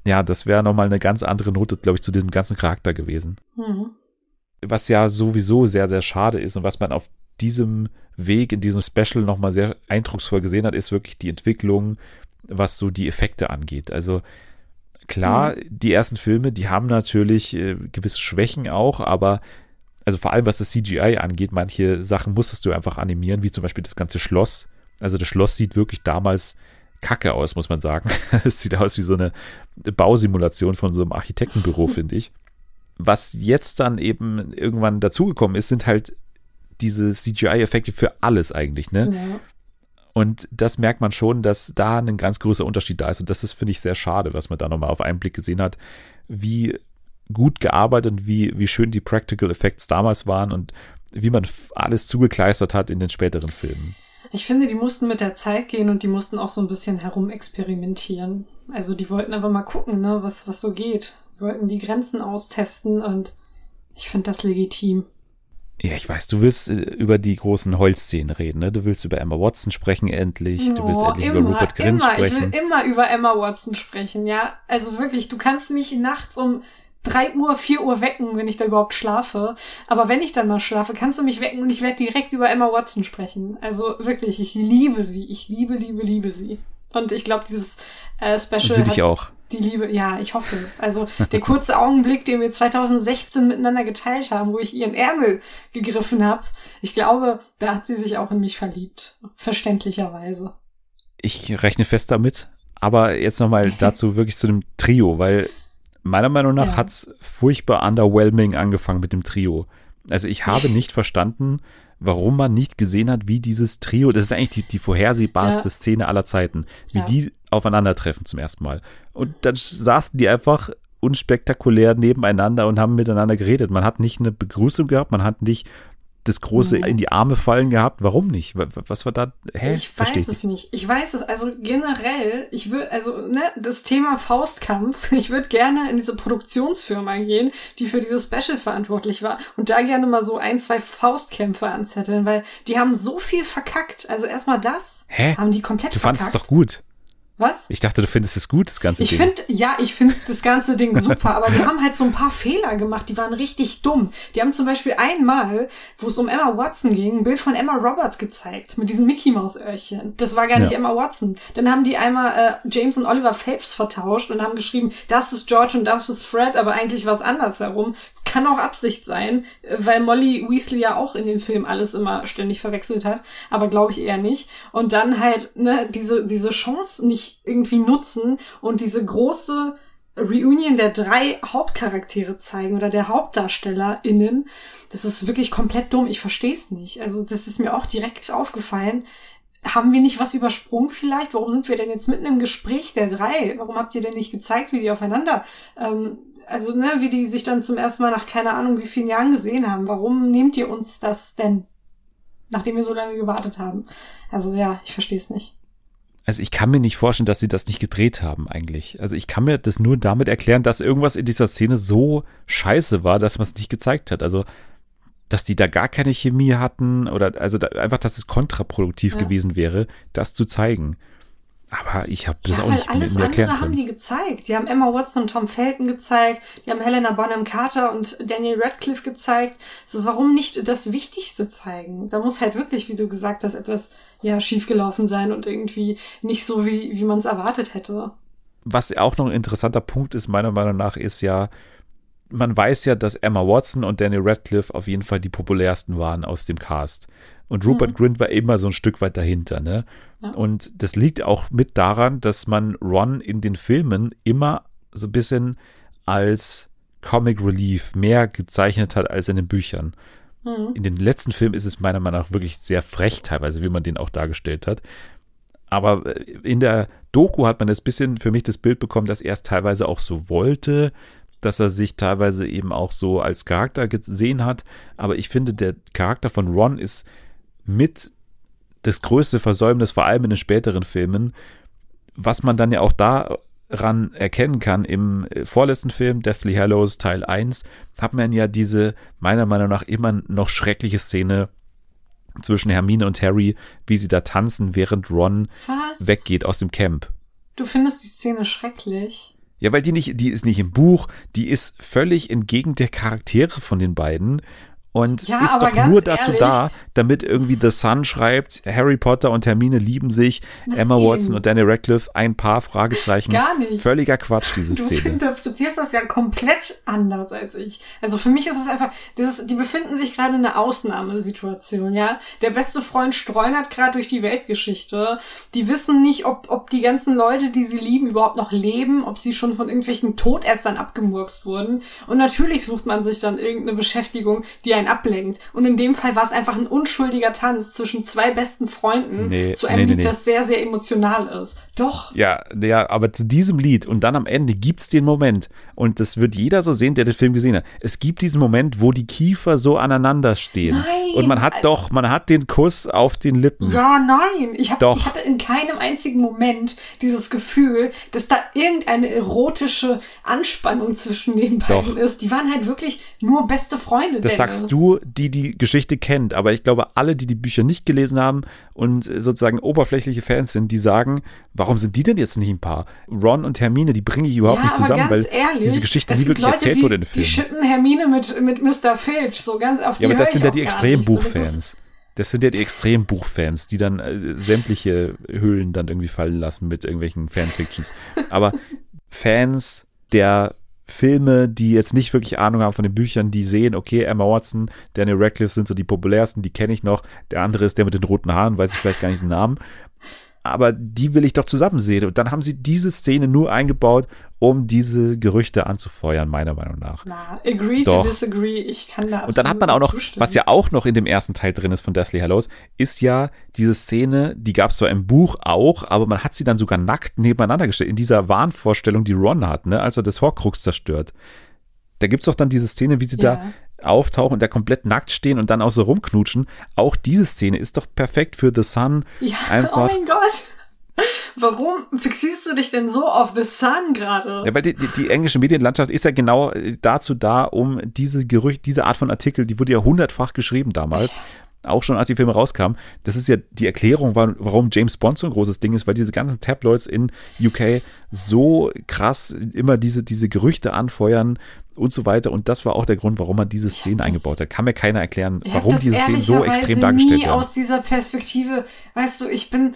A: ja, das wäre nochmal eine ganz andere Note, glaube ich, zu diesem ganzen Charakter gewesen. Mhm. Was ja sowieso sehr, sehr schade ist und was man auf diesem Weg, in diesem Special nochmal sehr eindrucksvoll gesehen hat, ist wirklich die Entwicklung, was so die Effekte angeht. Also klar, mhm. die ersten Filme, die haben natürlich äh, gewisse Schwächen auch, aber also vor allem was das CGI angeht, manche Sachen musstest du einfach animieren, wie zum Beispiel das ganze Schloss. Also das Schloss sieht wirklich damals kacke aus, muss man sagen. [LAUGHS] Es sieht aus wie so eine Bausimulation von so einem Architektenbüro, [LAUGHS] finde ich. Was jetzt dann eben irgendwann dazugekommen ist, sind halt diese CGI-Effekte für alles eigentlich, ne? Ja. Und das merkt man schon, dass da ein ganz großer Unterschied da ist. Und das ist, finde ich, sehr schade, was man da nochmal auf einen Blick gesehen hat, wie gut gearbeitet und wie, wie schön die Practical Effects damals waren und wie man alles zugekleistert hat in den späteren Filmen.
B: Ich finde, die mussten mit der Zeit gehen und die mussten auch so ein bisschen herumexperimentieren. Also die wollten einfach mal gucken, ne, was, was so geht. Die wollten die Grenzen austesten und ich finde das legitim.
A: Ja, ich weiß, du willst äh, über die großen Holzszenen reden, ne? Du willst über Emma Watson sprechen endlich. Oh, du willst endlich immer, über Rupert Grint
B: immer.
A: sprechen.
B: Ich will immer über Emma Watson sprechen, ja. Also wirklich, du kannst mich nachts um drei Uhr, vier Uhr wecken, wenn ich da überhaupt schlafe. Aber wenn ich dann mal schlafe, kannst du mich wecken und ich werde direkt über Emma Watson sprechen. Also wirklich, ich liebe sie. Ich liebe, liebe, liebe sie. Und ich glaube, dieses äh, Special.
A: Und sie dich auch.
B: Die Liebe, ja, ich hoffe es. Also der kurze [LAUGHS] Augenblick, den wir 2016 miteinander geteilt haben, wo ich ihren Ärmel gegriffen habe, ich glaube, da hat sie sich auch in mich verliebt. Verständlicherweise.
A: Ich rechne fest damit. Aber jetzt nochmal [LAUGHS] dazu wirklich zu dem Trio, weil meiner Meinung nach ja. hat's furchtbar underwhelming angefangen mit dem Trio. Also ich habe [LAUGHS] nicht verstanden, warum man nicht gesehen hat, wie dieses Trio, das ist eigentlich die, die vorhersehbarste ja. Szene aller Zeiten, wie ja. die aufeinandertreffen zum ersten Mal. Und dann saßen die einfach unspektakulär nebeneinander und haben miteinander geredet. Man hat nicht eine Begrüßung gehabt, man hat nicht das große in die Arme fallen gehabt. Warum nicht? Was war da?
B: Hä? Ich weiß es nicht. Ich weiß es. Also generell, ich würde, also ne, das Thema Faustkampf. [LAUGHS] Ich würde gerne in diese Produktionsfirma gehen, die für dieses Special verantwortlich war und da gerne mal so ein, zwei Faustkämpfe anzetteln, weil die haben so viel verkackt. Also erstmal das
A: Hä?
B: haben die komplett.
A: Du fandest es doch gut.
B: Was?
A: Ich dachte, du findest es gut, das ganze
B: ich
A: Ding.
B: Ich finde, ja, ich finde das ganze Ding [LAUGHS] super, aber die haben halt so ein paar Fehler gemacht, die waren richtig dumm. Die haben zum Beispiel einmal, wo es um Emma Watson ging, ein Bild von Emma Roberts gezeigt, mit diesen Mickey Maus Öhrchen. Das war gar nicht ja. Emma Watson. Dann haben die einmal äh, James und Oliver Phelps vertauscht und haben geschrieben, das ist George und das ist Fred, aber eigentlich war es andersherum. Kann auch Absicht sein, weil Molly Weasley ja auch in den Film alles immer ständig verwechselt hat, aber glaube ich eher nicht. Und dann halt, ne, diese, diese Chance nicht irgendwie nutzen und diese große Reunion der drei Hauptcharaktere zeigen oder der HauptdarstellerInnen. Das ist wirklich komplett dumm. Ich verstehe es nicht. Also, das ist mir auch direkt aufgefallen. Haben wir nicht was übersprungen vielleicht? Warum sind wir denn jetzt mitten im Gespräch der drei? Warum habt ihr denn nicht gezeigt, wie die aufeinander, ähm, also, ne, wie die sich dann zum ersten Mal nach keine Ahnung wie vielen Jahren gesehen haben? Warum nehmt ihr uns das denn? Nachdem wir so lange gewartet haben. Also, ja, ich verstehe es nicht.
A: Also ich kann mir nicht vorstellen, dass sie das nicht gedreht haben eigentlich. Also ich kann mir das nur damit erklären, dass irgendwas in dieser Szene so scheiße war, dass man es nicht gezeigt hat. Also dass die da gar keine Chemie hatten oder also da, einfach, dass es kontraproduktiv ja. gewesen wäre, das zu zeigen. Aber ich habe das ja, auch nicht
B: alles
A: mir erklären
B: andere
A: können.
B: haben die gezeigt. Die haben Emma Watson und Tom Felton gezeigt. Die haben Helena Bonham Carter und Daniel Radcliffe gezeigt. So, warum nicht das Wichtigste zeigen? Da muss halt wirklich, wie du gesagt hast, etwas ja schiefgelaufen sein und irgendwie nicht so, wie, wie man es erwartet hätte.
A: Was auch noch ein interessanter Punkt ist, meiner Meinung nach, ist ja, man weiß ja, dass Emma Watson und Daniel Radcliffe auf jeden Fall die populärsten waren aus dem Cast. Und Rupert mhm. Grint war immer so ein Stück weit dahinter, ne? Ja. Und das liegt auch mit daran, dass man Ron in den Filmen immer so ein bisschen als Comic Relief mehr gezeichnet hat als in den Büchern. Mhm. In den letzten Filmen ist es meiner Meinung nach wirklich sehr frech teilweise, wie man den auch dargestellt hat. Aber äh, in der Doku hat man das bisschen für mich das Bild bekommen, dass er es teilweise auch so wollte, dass er sich teilweise eben auch so als Charakter gesehen hat. Aber ich finde, der Charakter von Ron ist mit das größte Versäumnis, vor allem in den späteren Filmen, was man dann ja auch daran erkennen kann. Im äh, vorletzten Film, Deathly Hallows Teil 1, hat man ja diese meiner Meinung nach immer noch schreckliche Szene zwischen Hermine und Harry, wie sie da tanzen, während Ron was? weggeht aus dem Camp.
B: Du findest die Szene schrecklich?
A: Ja, weil die nicht, die ist nicht im Buch, die ist völlig entgegen der Charaktere von den beiden und ja, ist doch nur dazu ehrlich, da, damit irgendwie The Sun schreibt, Harry Potter und Hermine lieben sich, Nein. Emma Watson und Daniel Radcliffe, ein paar Fragezeichen.
B: Gar nicht.
A: Völliger Quatsch, diese
B: du
A: Szene.
B: Du interpretierst das ja komplett anders als ich. Also für mich ist es einfach, dieses, die befinden sich gerade in einer Ausnahmesituation, ja. Der beste Freund streunert gerade durch die Weltgeschichte. Die wissen nicht, ob, ob die ganzen Leute, die sie lieben, überhaupt noch leben, ob sie schon von irgendwelchen Todessern abgemurkst wurden. Und natürlich sucht man sich dann irgendeine Beschäftigung, die einen ablenkt. Und in dem Fall war es einfach ein unschuldiger Tanz zwischen zwei besten Freunden nee, zu einem nee, Lied, nee, das sehr, sehr emotional ist. Doch.
A: Ja, ja, aber zu diesem Lied und dann am Ende gibt es den Moment und das wird jeder so sehen, der den Film gesehen hat. Es gibt diesen Moment, wo die Kiefer so aneinander stehen.
B: Nein.
A: Und man hat doch, man hat den Kuss auf den Lippen.
B: Ja, nein. Ich, hab, doch. ich hatte in keinem einzigen Moment dieses Gefühl, dass da irgendeine erotische Anspannung zwischen den beiden doch. ist. Die waren halt wirklich nur beste Freunde.
A: Das Dennis. sagst du, die die Geschichte kennt. Aber ich glaube, alle, die die Bücher nicht gelesen haben und sozusagen oberflächliche Fans sind, die sagen, warum sind die denn jetzt nicht ein Paar? Ron und Hermine, die bringe ich überhaupt ja, nicht zusammen, weil
B: ehrlich,
A: diese Geschichte nie wirklich Leute, erzählt
B: die,
A: wurde in den Filmen.
B: Die schippen Hermine mit, mit Mr. Filch, so ganz auf die
A: Ja, aber das sind ja die Extrembuchfans. Das sind ja die Extrembuchfans, die dann äh, sämtliche Hüllen dann irgendwie fallen lassen mit irgendwelchen Fanfictions. Aber Fans der Filme, die jetzt nicht wirklich Ahnung haben von den Büchern, die sehen, okay, Emma Watson, Daniel Radcliffe sind so die populärsten, die kenne ich noch. Der andere ist der mit den roten Haaren, weiß ich vielleicht gar nicht den Namen aber die will ich doch zusammen sehen. Und dann haben sie diese Szene nur eingebaut, um diese Gerüchte anzufeuern, meiner Meinung nach.
B: Na, agree doch. to disagree. Ich kann da
A: Und dann hat man auch noch, zustimmen. was ja auch noch in dem ersten Teil drin ist von Deathly Hallows, ist ja diese Szene, die gab es zwar im Buch auch, aber man hat sie dann sogar nackt nebeneinander gestellt, in dieser Wahnvorstellung, die Ron hat, ne, als er das Horcrux zerstört. Da gibt es doch dann diese Szene, wie sie ja. da auftauchen und da komplett nackt stehen und dann auch so rumknutschen. Auch diese Szene ist doch perfekt für The Sun.
B: Ja, [LAUGHS] oh Einfach, oh mein Gott. Warum fixierst du dich denn so auf The Sun gerade?
A: Ja, weil die, die, die, englische Medienlandschaft ist ja genau dazu da, um diese Gerüchte, diese Art von Artikel, die wurde ja hundertfach geschrieben damals, auch schon als die Filme rauskamen. Das ist ja die Erklärung, warum James Bond so ein großes Ding ist, weil diese ganzen Tabloids in UK so krass immer diese, diese Gerüchte anfeuern und so weiter. Und das war auch der Grund, warum man diese Szenen eingebaut hat. Kann mir keiner erklären, warum diese Szenen so extrem dargestellt
B: nie werden. aus dieser Perspektive, weißt du, ich bin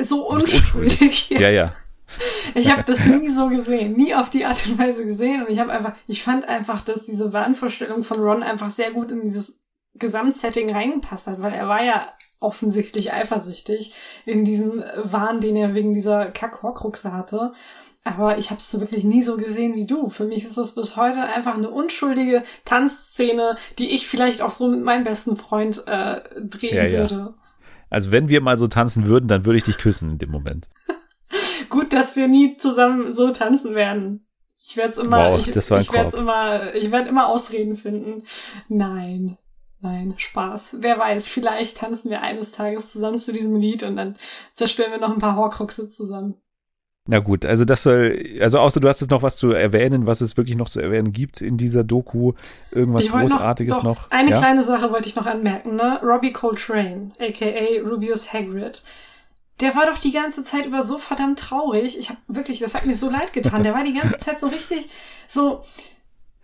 B: so unschuldig. unschuldig.
A: Ja, ja. [LAUGHS]
B: Ich habe das nie so gesehen, nie auf die Art und Weise gesehen und ich habe einfach, ich fand einfach, dass diese Wahnvorstellung von Ron einfach sehr gut in dieses Gesamtsetting reingepasst hat, weil er war ja offensichtlich eifersüchtig in diesem Wahn, den er wegen dieser Kack-Horcruxe hatte. Aber ich habe es wirklich nie so gesehen wie du. Für mich ist das bis heute einfach eine unschuldige Tanzszene, die ich vielleicht auch so mit meinem besten Freund äh, drehen ja, würde. Ja.
A: Also wenn wir mal so tanzen würden, dann würde ich dich küssen in dem Moment. [LAUGHS]
B: Gut, dass wir nie zusammen so tanzen werden. Ich werde es immer,
A: wow,
B: ich, ich werde immer, ich werde immer Ausreden finden. Nein, nein, Spaß. Wer weiß, vielleicht tanzen wir eines Tages zusammen zu diesem Lied und dann zerstören wir noch ein paar Horcruxe zusammen.
A: Na gut, also das soll, also außer du hast jetzt noch was zu erwähnen, was es wirklich noch zu erwähnen gibt in dieser Doku, irgendwas Großartiges noch. noch.
B: Eine ja? kleine Sache wollte ich noch anmerken, ne? Robbie Coltrane, aka Rubius Hagrid. Der war doch die ganze Zeit über so verdammt traurig. Ich habe wirklich, das hat mir so leid getan. Der war die ganze Zeit so richtig so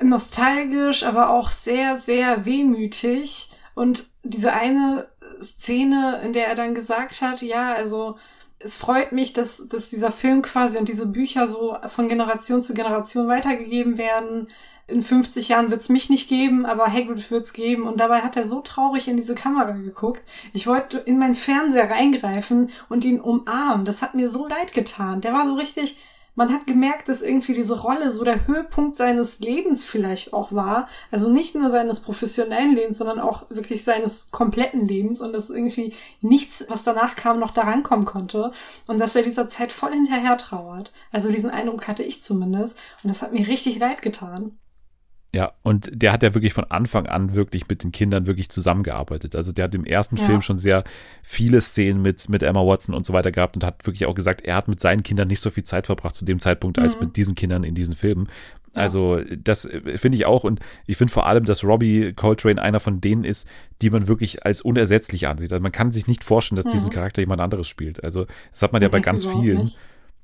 B: nostalgisch, aber auch sehr, sehr wehmütig. Und diese eine Szene, in der er dann gesagt hat, ja, also es freut mich, dass, dass dieser Film quasi und diese Bücher so von Generation zu Generation weitergegeben werden. In 50 Jahren wird's mich nicht geben, aber Hagrid wird's geben. Und dabei hat er so traurig in diese Kamera geguckt. Ich wollte in meinen Fernseher reingreifen und ihn umarmen. Das hat mir so leid getan. Der war so richtig, man hat gemerkt, dass irgendwie diese Rolle so der Höhepunkt seines Lebens vielleicht auch war. Also nicht nur seines professionellen Lebens, sondern auch wirklich seines kompletten Lebens und dass irgendwie nichts, was danach kam, noch daran kommen konnte und dass er dieser Zeit voll hinterher trauert. Also diesen Eindruck hatte ich zumindest und das hat mir richtig leid getan.
A: Ja, und der hat ja wirklich von Anfang an wirklich mit den Kindern wirklich zusammengearbeitet. Also der hat im ersten ja. Film schon sehr viele Szenen mit, mit Emma Watson und so weiter gehabt und hat wirklich auch gesagt, er hat mit seinen Kindern nicht so viel Zeit verbracht zu dem Zeitpunkt mhm. als mit diesen Kindern in diesen Filmen. Also das äh, finde ich auch und ich finde vor allem, dass Robbie Coltrane einer von denen ist, die man wirklich als unersetzlich ansieht. Also man kann sich nicht vorstellen, dass mhm. diesen Charakter jemand anderes spielt. Also das hat man ja bei ganz vielen. Nicht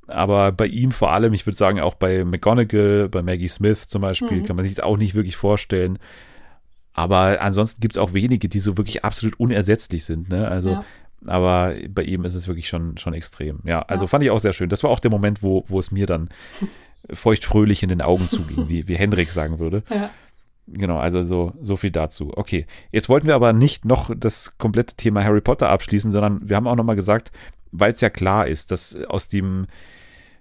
A: aber bei ihm vor allem, ich würde sagen, auch bei McGonagall, bei Maggie Smith zum Beispiel, mhm. kann man sich auch nicht wirklich vorstellen. Aber ansonsten gibt es auch wenige, die so wirklich absolut unersetzlich sind. Ne? Also, ja. aber bei ihm ist es wirklich schon, schon extrem. Ja, also ja. fand ich auch sehr schön. Das war auch der Moment, wo, wo es mir dann [LAUGHS] feuchtfröhlich in den Augen zuging, wie, wie Hendrik sagen würde. Ja. Genau, also so, so viel dazu. Okay, jetzt wollten wir aber nicht noch das komplette Thema Harry Potter abschließen, sondern wir haben auch nochmal gesagt, weil es ja klar ist, dass aus dem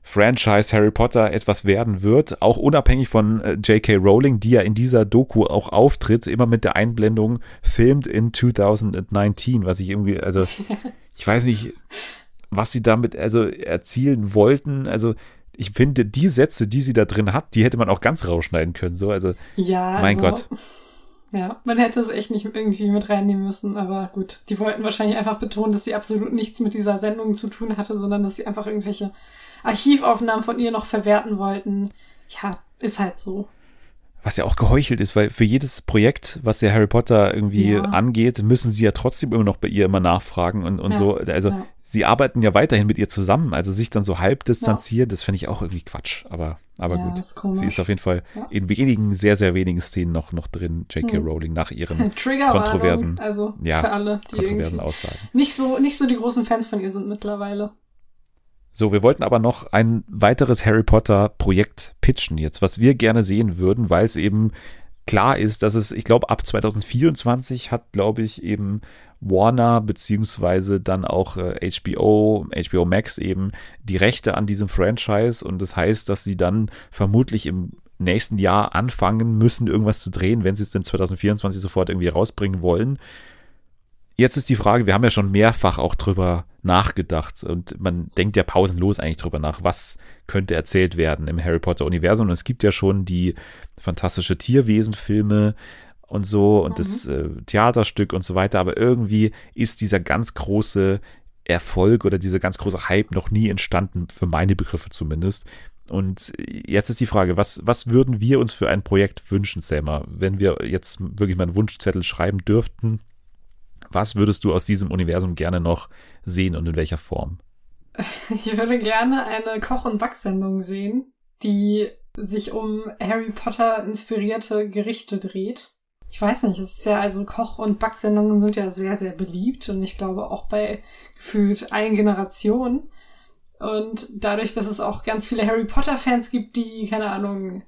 A: Franchise Harry Potter etwas werden wird, auch unabhängig von äh, J.K. Rowling, die ja in dieser Doku auch auftritt, immer mit der Einblendung filmed in 2019, was ich irgendwie, also [LAUGHS] ich weiß nicht, was sie damit also erzielen wollten, also ich finde, die Sätze, die sie da drin hat, die hätte man auch ganz rausschneiden können, so, also
B: ja, mein also, Gott. [LAUGHS] Ja, man hätte es echt nicht irgendwie mit reinnehmen müssen, aber gut. Die wollten wahrscheinlich einfach betonen, dass sie absolut nichts mit dieser Sendung zu tun hatte, sondern dass sie einfach irgendwelche Archivaufnahmen von ihr noch verwerten wollten. Ja, ist halt so.
A: was ja auch geheuchelt ist, weil für jedes Projekt, was ja Harry Potter irgendwie ja. angeht, müssen sie ja trotzdem immer noch bei ihr immer nachfragen und, und ja, so. Also ja. sie arbeiten ja weiterhin mit ihr zusammen, also sich dann so halb distanzieren, das finde ich auch irgendwie Quatsch. Aber, aber gut. Ist sie ist auf jeden Fall in wenigen, sehr, sehr wenigen Szenen noch, noch drin, J.K. Hm. Rowling, nach ihren [LAUGHS] kontroversen,
B: also für alle, die kontroversen Aussagen. Nicht so, nicht so die großen Fans von ihr sind mittlerweile.
A: So, wir wollten aber noch ein weiteres Harry Potter Projekt pitchen jetzt, was wir gerne sehen würden, weil es eben klar ist, dass es, ich glaube, ab 2024 hat, glaube ich, eben Warner beziehungsweise dann auch äh, HBO, HBO Max eben die Rechte an diesem Franchise und das heißt, dass sie dann vermutlich im nächsten Jahr anfangen müssen, irgendwas zu drehen, wenn sie es denn 2024 sofort irgendwie rausbringen wollen. Jetzt ist die Frage, wir haben ja schon mehrfach auch drüber nachgedacht und man denkt ja pausenlos eigentlich drüber nach, was könnte erzählt werden im Harry Potter Universum. Und es gibt ja schon die fantastische Tierwesen-Filme und so und mhm. das äh, Theaterstück und so weiter, aber irgendwie ist dieser ganz große Erfolg oder dieser ganz große Hype noch nie entstanden, für meine Begriffe zumindest. Und jetzt ist die Frage, was, was würden wir uns für ein Projekt wünschen, Selma, wenn wir jetzt wirklich mal einen Wunschzettel schreiben dürften? Was würdest du aus diesem Universum gerne noch sehen und in welcher Form? [LAUGHS]
B: Ich würde gerne eine Koch- und Backsendung sehen, die sich um Harry Potter inspirierte Gerichte dreht. Ich weiß nicht, es ist ja also Koch- und Backsendungen sind ja sehr, sehr beliebt und ich glaube auch bei gefühlt allen Generationen. Und dadurch, dass es auch ganz viele Harry Potter-Fans gibt, die, keine Ahnung,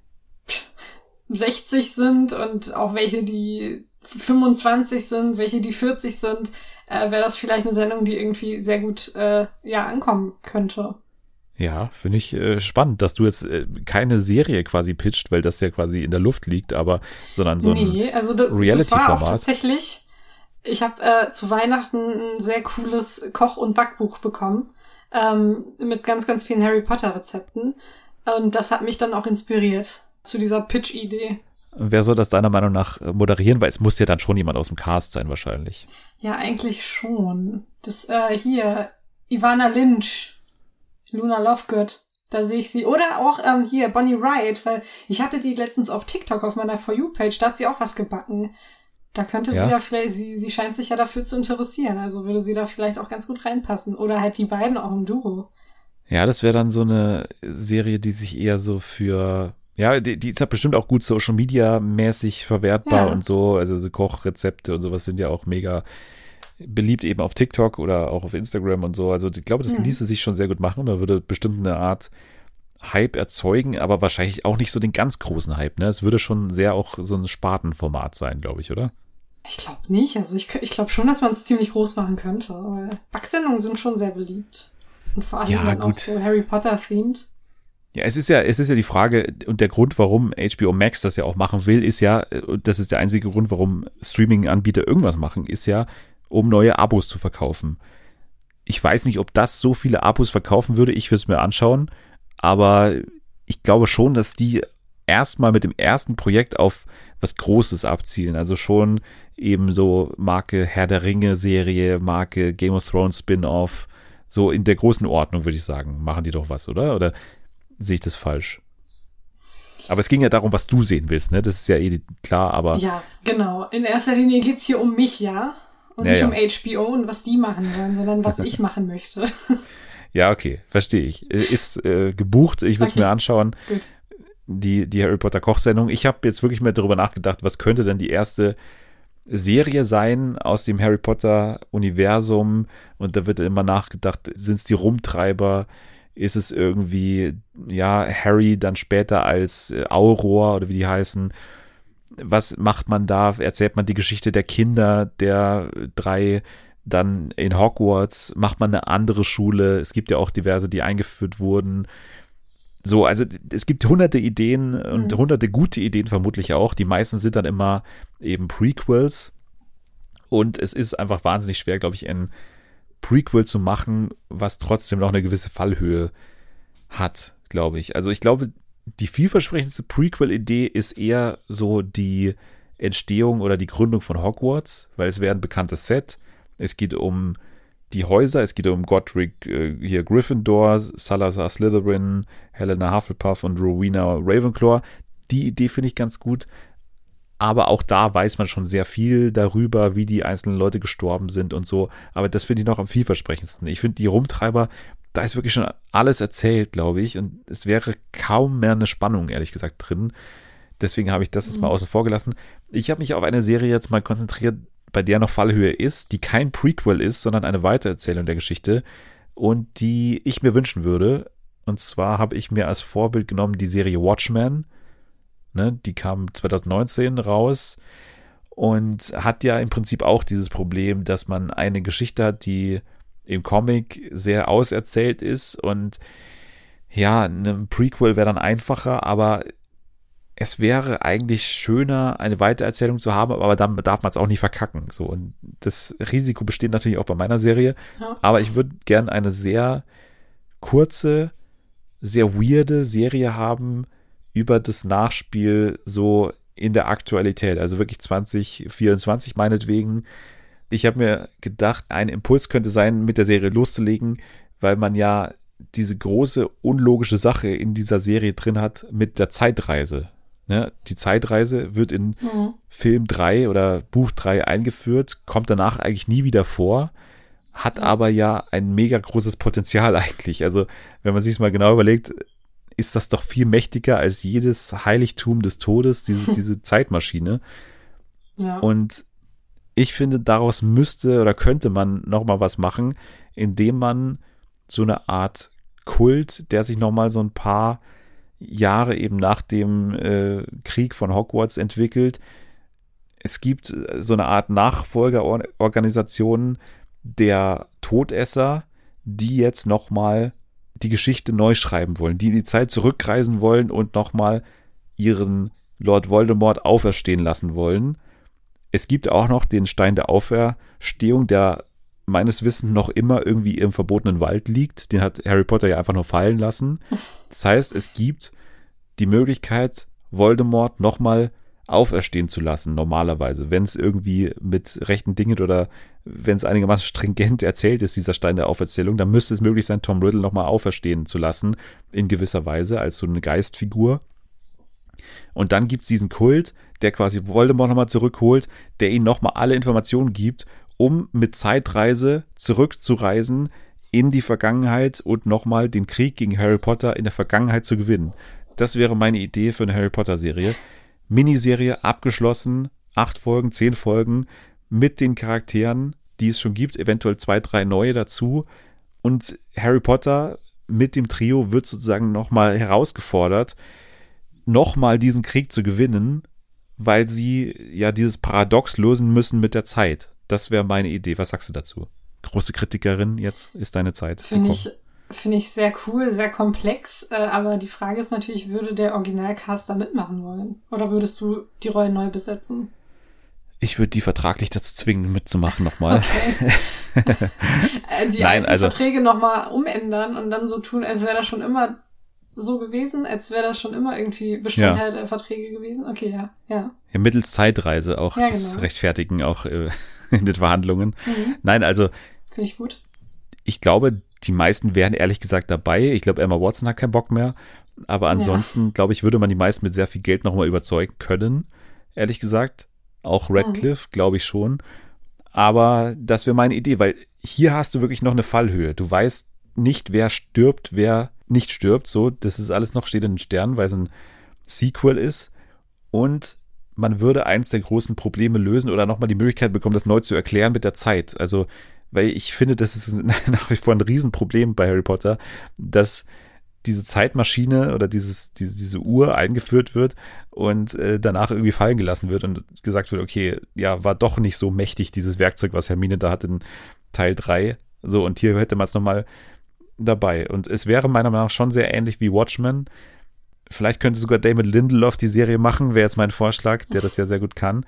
B: 60 sind und auch welche, die 25 sind, welche die 40 sind, äh, wäre das vielleicht eine Sendung, die irgendwie sehr gut äh, ja ankommen könnte.
A: Ja, finde ich äh, spannend, dass du jetzt äh, keine Serie quasi pitcht, weil das ja quasi in der Luft liegt, aber sondern so ein nee, also das, Reality-Format.
B: tatsächlich. Ich habe äh, zu Weihnachten ein sehr cooles Koch- und Backbuch bekommen ähm, mit ganz, ganz vielen Harry Potter-Rezepten und das hat mich dann auch inspiriert zu dieser Pitch-Idee.
A: Wer soll das deiner Meinung nach äh, moderieren? Weil es muss ja dann schon jemand aus dem Cast sein, wahrscheinlich.
B: Ja, eigentlich schon. Das, äh, hier, Ivana Lynch, Luna Lovegood, da sehe ich sie. Oder auch ähm, hier, Bonnie Wright, weil ich hatte die letztens auf TikTok auf meiner For You-Page, da hat sie auch was gebacken. Da könnte ja. sie ja vielleicht, sie, sie scheint sich ja dafür zu interessieren, also würde sie da vielleicht auch ganz gut reinpassen. Oder halt die beiden auch im Duo.
A: Ja, das wäre dann so eine Serie, die sich eher so für ja, die, die ist ja bestimmt auch gut Social Media mäßig verwertbar ja. und so. Also so Kochrezepte und sowas sind ja auch mega beliebt eben auf TikTok oder auch auf Instagram und so. Also ich glaube, das ja. ließe sich schon sehr gut machen. Da würde bestimmt eine Art Hype erzeugen, aber wahrscheinlich auch nicht so den ganz großen Hype. Ne? Es würde schon sehr auch so ein Spartenformat sein, glaube ich, oder?
B: Ich glaube nicht. Also ich, ich glaube schon, dass man es ziemlich groß machen könnte. Weil Backsendungen sind schon sehr beliebt. Und vor allem ja, dann gut. auch so Harry Potter-themed.
A: Ja, es ist ja, es ist ja die Frage und der Grund, warum HBO Max das ja auch machen will, ist ja, und das ist der einzige Grund, warum Streaming-Anbieter irgendwas machen, ist ja, um neue Abos zu verkaufen. Ich weiß nicht, ob das so viele Abos verkaufen würde, ich würde es mir anschauen, aber ich glaube schon, dass die erstmal mit dem ersten Projekt auf was Großes abzielen. Also schon eben so Marke Herr der Ringe Serie, Marke Game of Thrones Spin-off, so in der großen Ordnung würde ich sagen, machen die doch was, oder? Oder sehe ich das falsch? Aber es ging ja darum, was du sehen willst, ne? Das ist ja eh klar, aber.
B: Ja, genau. In erster Linie geht es hier um mich, ja. Und ja, nicht ja. um HBO und was die machen wollen, sondern was ich [LAUGHS] machen möchte.
A: Ja, okay, verstehe ich. Äh, ist äh, gebucht, ich will es okay. mir anschauen. Gut. Die, die Harry Potter Kochsendung. Ich habe jetzt wirklich mehr darüber nachgedacht, was könnte denn die erste Serie sein aus dem Harry Potter Universum? Und da wird immer nachgedacht, sind es die Rumtreiber? Ist es irgendwie, ja, Harry dann später als äh, Auror oder wie die heißen. Was macht man da? Erzählt man die Geschichte der Kinder der drei dann in Hogwarts? Macht man eine andere Schule? Es gibt ja auch diverse, die eingeführt wurden. So, also es gibt hunderte Ideen und mhm. hunderte gute Ideen vermutlich auch. Die meisten sind dann immer eben Prequels. Und es ist einfach wahnsinnig schwer, glaube ich, in Prequel zu machen, was trotzdem noch eine gewisse Fallhöhe hat, glaube ich. Also ich glaube, die vielversprechendste Prequel-Idee ist eher so die Entstehung oder die Gründung von Hogwarts, weil es wäre ein bekanntes Set. Es geht um die Häuser, es geht um Godric äh, hier Gryffindor, Salazar Slytherin, Helena Hufflepuff und Rowena Ravenclaw. Die Idee finde ich ganz gut. Aber auch da weiß man schon sehr viel darüber, wie die einzelnen Leute gestorben sind und so. Aber das finde ich noch am vielversprechendsten. Ich finde, die Rumtreiber, da ist wirklich schon alles erzählt, glaube ich. Und es wäre kaum mehr eine Spannung, ehrlich gesagt, drin. Deswegen habe ich das jetzt mal mhm. außen vor gelassen. Ich habe mich auf eine Serie jetzt mal konzentriert, bei der noch Fallhöhe ist, die kein Prequel ist, sondern eine Weitererzählung der Geschichte und die ich mir wünschen würde. Und zwar habe ich mir als Vorbild genommen die Serie Watchmen. Ne, die kam 2019 raus und hat ja im Prinzip auch dieses Problem, dass man eine Geschichte hat, die im Comic sehr auserzählt ist und ja, ein Prequel wäre dann einfacher, aber es wäre eigentlich schöner, eine Weitererzählung zu haben, aber dann darf man es auch nicht verkacken. So, und das Risiko besteht natürlich auch bei meiner Serie. Ja. Aber ich würde gern eine sehr kurze, sehr weirde Serie haben über das Nachspiel so in der Aktualität, also wirklich 2024 meinetwegen. Ich habe mir gedacht, ein Impuls könnte sein, mit der Serie loszulegen, weil man ja diese große unlogische Sache in dieser Serie drin hat mit der Zeitreise. Ne? Die Zeitreise wird in mhm. Film 3 oder Buch 3 eingeführt, kommt danach eigentlich nie wieder vor, hat mhm. aber ja ein mega großes Potenzial [LAUGHS] eigentlich. Also, wenn man sich mal genau überlegt, ist das doch viel mächtiger als jedes Heiligtum des Todes, diese, [LAUGHS] diese Zeitmaschine. Ja. Und ich finde, daraus müsste oder könnte man noch mal was machen, indem man so eine Art Kult, der sich noch mal so ein paar Jahre eben nach dem äh, Krieg von Hogwarts entwickelt. Es gibt äh, so eine Art Nachfolgerorganisation der Todesser, die jetzt nochmal die Geschichte neu schreiben wollen, die in die Zeit zurückreisen wollen und nochmal ihren Lord Voldemort auferstehen lassen wollen. Es gibt auch noch den Stein der Auferstehung, der meines Wissens noch immer irgendwie im verbotenen Wald liegt. Den hat Harry Potter ja einfach nur fallen lassen. [LAUGHS] Das heißt, es gibt die Möglichkeit, Voldemort nochmal auferstehen zu lassen, normalerweise, wenn es irgendwie mit rechten Dingen oder wenn es einigermaßen stringent erzählt ist, dieser Stein der Auferzählung, dann müsste es möglich sein, Tom Riddle nochmal auferstehen zu lassen, in gewisser Weise, als so eine Geistfigur. Und dann gibt es diesen Kult, der quasi Voldemort nochmal zurückholt, der ihm nochmal alle Informationen gibt um mit Zeitreise zurückzureisen in die Vergangenheit und nochmal den Krieg gegen Harry Potter in der Vergangenheit zu gewinnen. Das wäre meine Idee für eine Harry Potter-Serie. Miniserie abgeschlossen, acht Folgen, zehn Folgen mit den Charakteren, die es schon gibt, eventuell zwei, drei neue dazu. Und Harry Potter mit dem Trio wird sozusagen nochmal herausgefordert, nochmal diesen Krieg zu gewinnen, weil sie ja dieses Paradox lösen müssen mit der Zeit. Das wäre meine Idee. Was sagst du dazu? Große Kritikerin, jetzt ist deine Zeit.
B: Finde ich, finde ich sehr cool, sehr komplex. Äh, aber die Frage ist natürlich, würde der Originalcast da mitmachen wollen? Oder würdest du die Rollen neu besetzen?
A: Ich würde die vertraglich dazu zwingen, mitzumachen nochmal. Okay. [LAUGHS]
B: Die Nein, also, Verträge nochmal umändern und dann so tun, als wäre das schon immer so gewesen, als wäre das schon immer irgendwie Bestandteil ja. der Verträge gewesen. Okay, ja, ja.
A: Ja, mittels Zeitreise auch ja, das genau. Rechtfertigen auch äh, [LAUGHS] in den Verhandlungen. Mhm. Nein, also.
B: Finde ich gut.
A: Ich glaube, die meisten wären ehrlich gesagt dabei. Ich glaube, Emma Watson hat keinen Bock mehr. Aber ansonsten, ja. glaube ich, würde man die meisten mit sehr viel Geld nochmal überzeugen können. Ehrlich gesagt. Auch Radcliffe, mhm. glaube ich schon. Aber das wäre meine Idee, weil hier hast du wirklich noch eine Fallhöhe. Du weißt nicht, wer stirbt, wer nicht stirbt. So, das ist alles noch steht in den Sternen, weil es ein Sequel ist. Und man würde eins der großen Probleme lösen oder nochmal die Möglichkeit bekommen, das neu zu erklären mit der Zeit. Also, weil ich finde, das ist [LAUGHS] nach wie vor ein Riesenproblem bei Harry Potter, dass diese Zeitmaschine oder dieses, diese, diese Uhr eingeführt wird und äh, danach irgendwie fallen gelassen wird und gesagt wird, okay, ja, war doch nicht so mächtig, dieses Werkzeug, was Hermine da hat in Teil 3. So, und hier hätte man es nochmal dabei. Und es wäre meiner Meinung nach schon sehr ähnlich wie Watchmen, Vielleicht könnte sogar David Lindelof die Serie machen, wäre jetzt mein Vorschlag, der das ja sehr gut kann.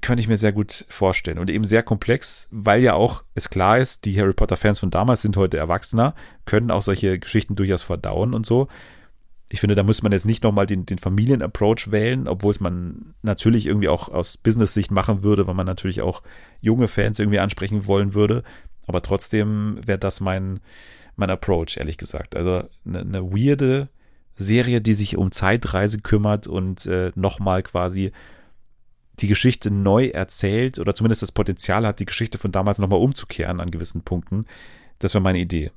A: Könnte ich mir sehr gut vorstellen. Und eben sehr komplex, weil ja auch es klar ist, die Harry Potter-Fans von damals sind heute Erwachsener, können auch solche Geschichten durchaus verdauen und so. Ich finde, da muss man jetzt nicht nochmal den, den Familien-Approach wählen, obwohl es man natürlich irgendwie auch aus Business-Sicht machen würde, weil man natürlich auch junge Fans irgendwie ansprechen wollen würde. Aber trotzdem wäre das mein, mein Approach, ehrlich gesagt. Also eine, eine weirde Serie, die sich um Zeitreise kümmert und äh, nochmal quasi die Geschichte neu erzählt oder zumindest das Potenzial hat, die Geschichte von damals nochmal umzukehren an gewissen Punkten. Das war meine Idee.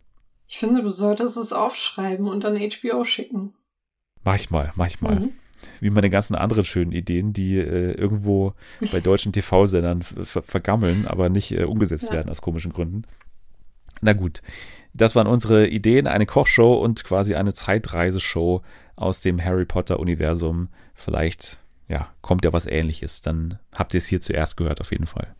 B: Ich finde, du solltest es aufschreiben und dann HBO schicken.
A: Mach ich mal, mach ich mal. Mhm. Wie meine ganzen anderen schönen Ideen, die äh, irgendwo [LAUGHS] bei deutschen TV-Sendern vergammeln, aber nicht äh, umgesetzt ja. werden aus komischen Gründen. Na gut, das waren unsere Ideen, eine Kochshow und quasi eine Zeitreiseshow aus dem Harry Potter-Universum. Vielleicht, ja, kommt ja was ähnliches. Dann habt ihr es hier zuerst gehört, auf jeden Fall.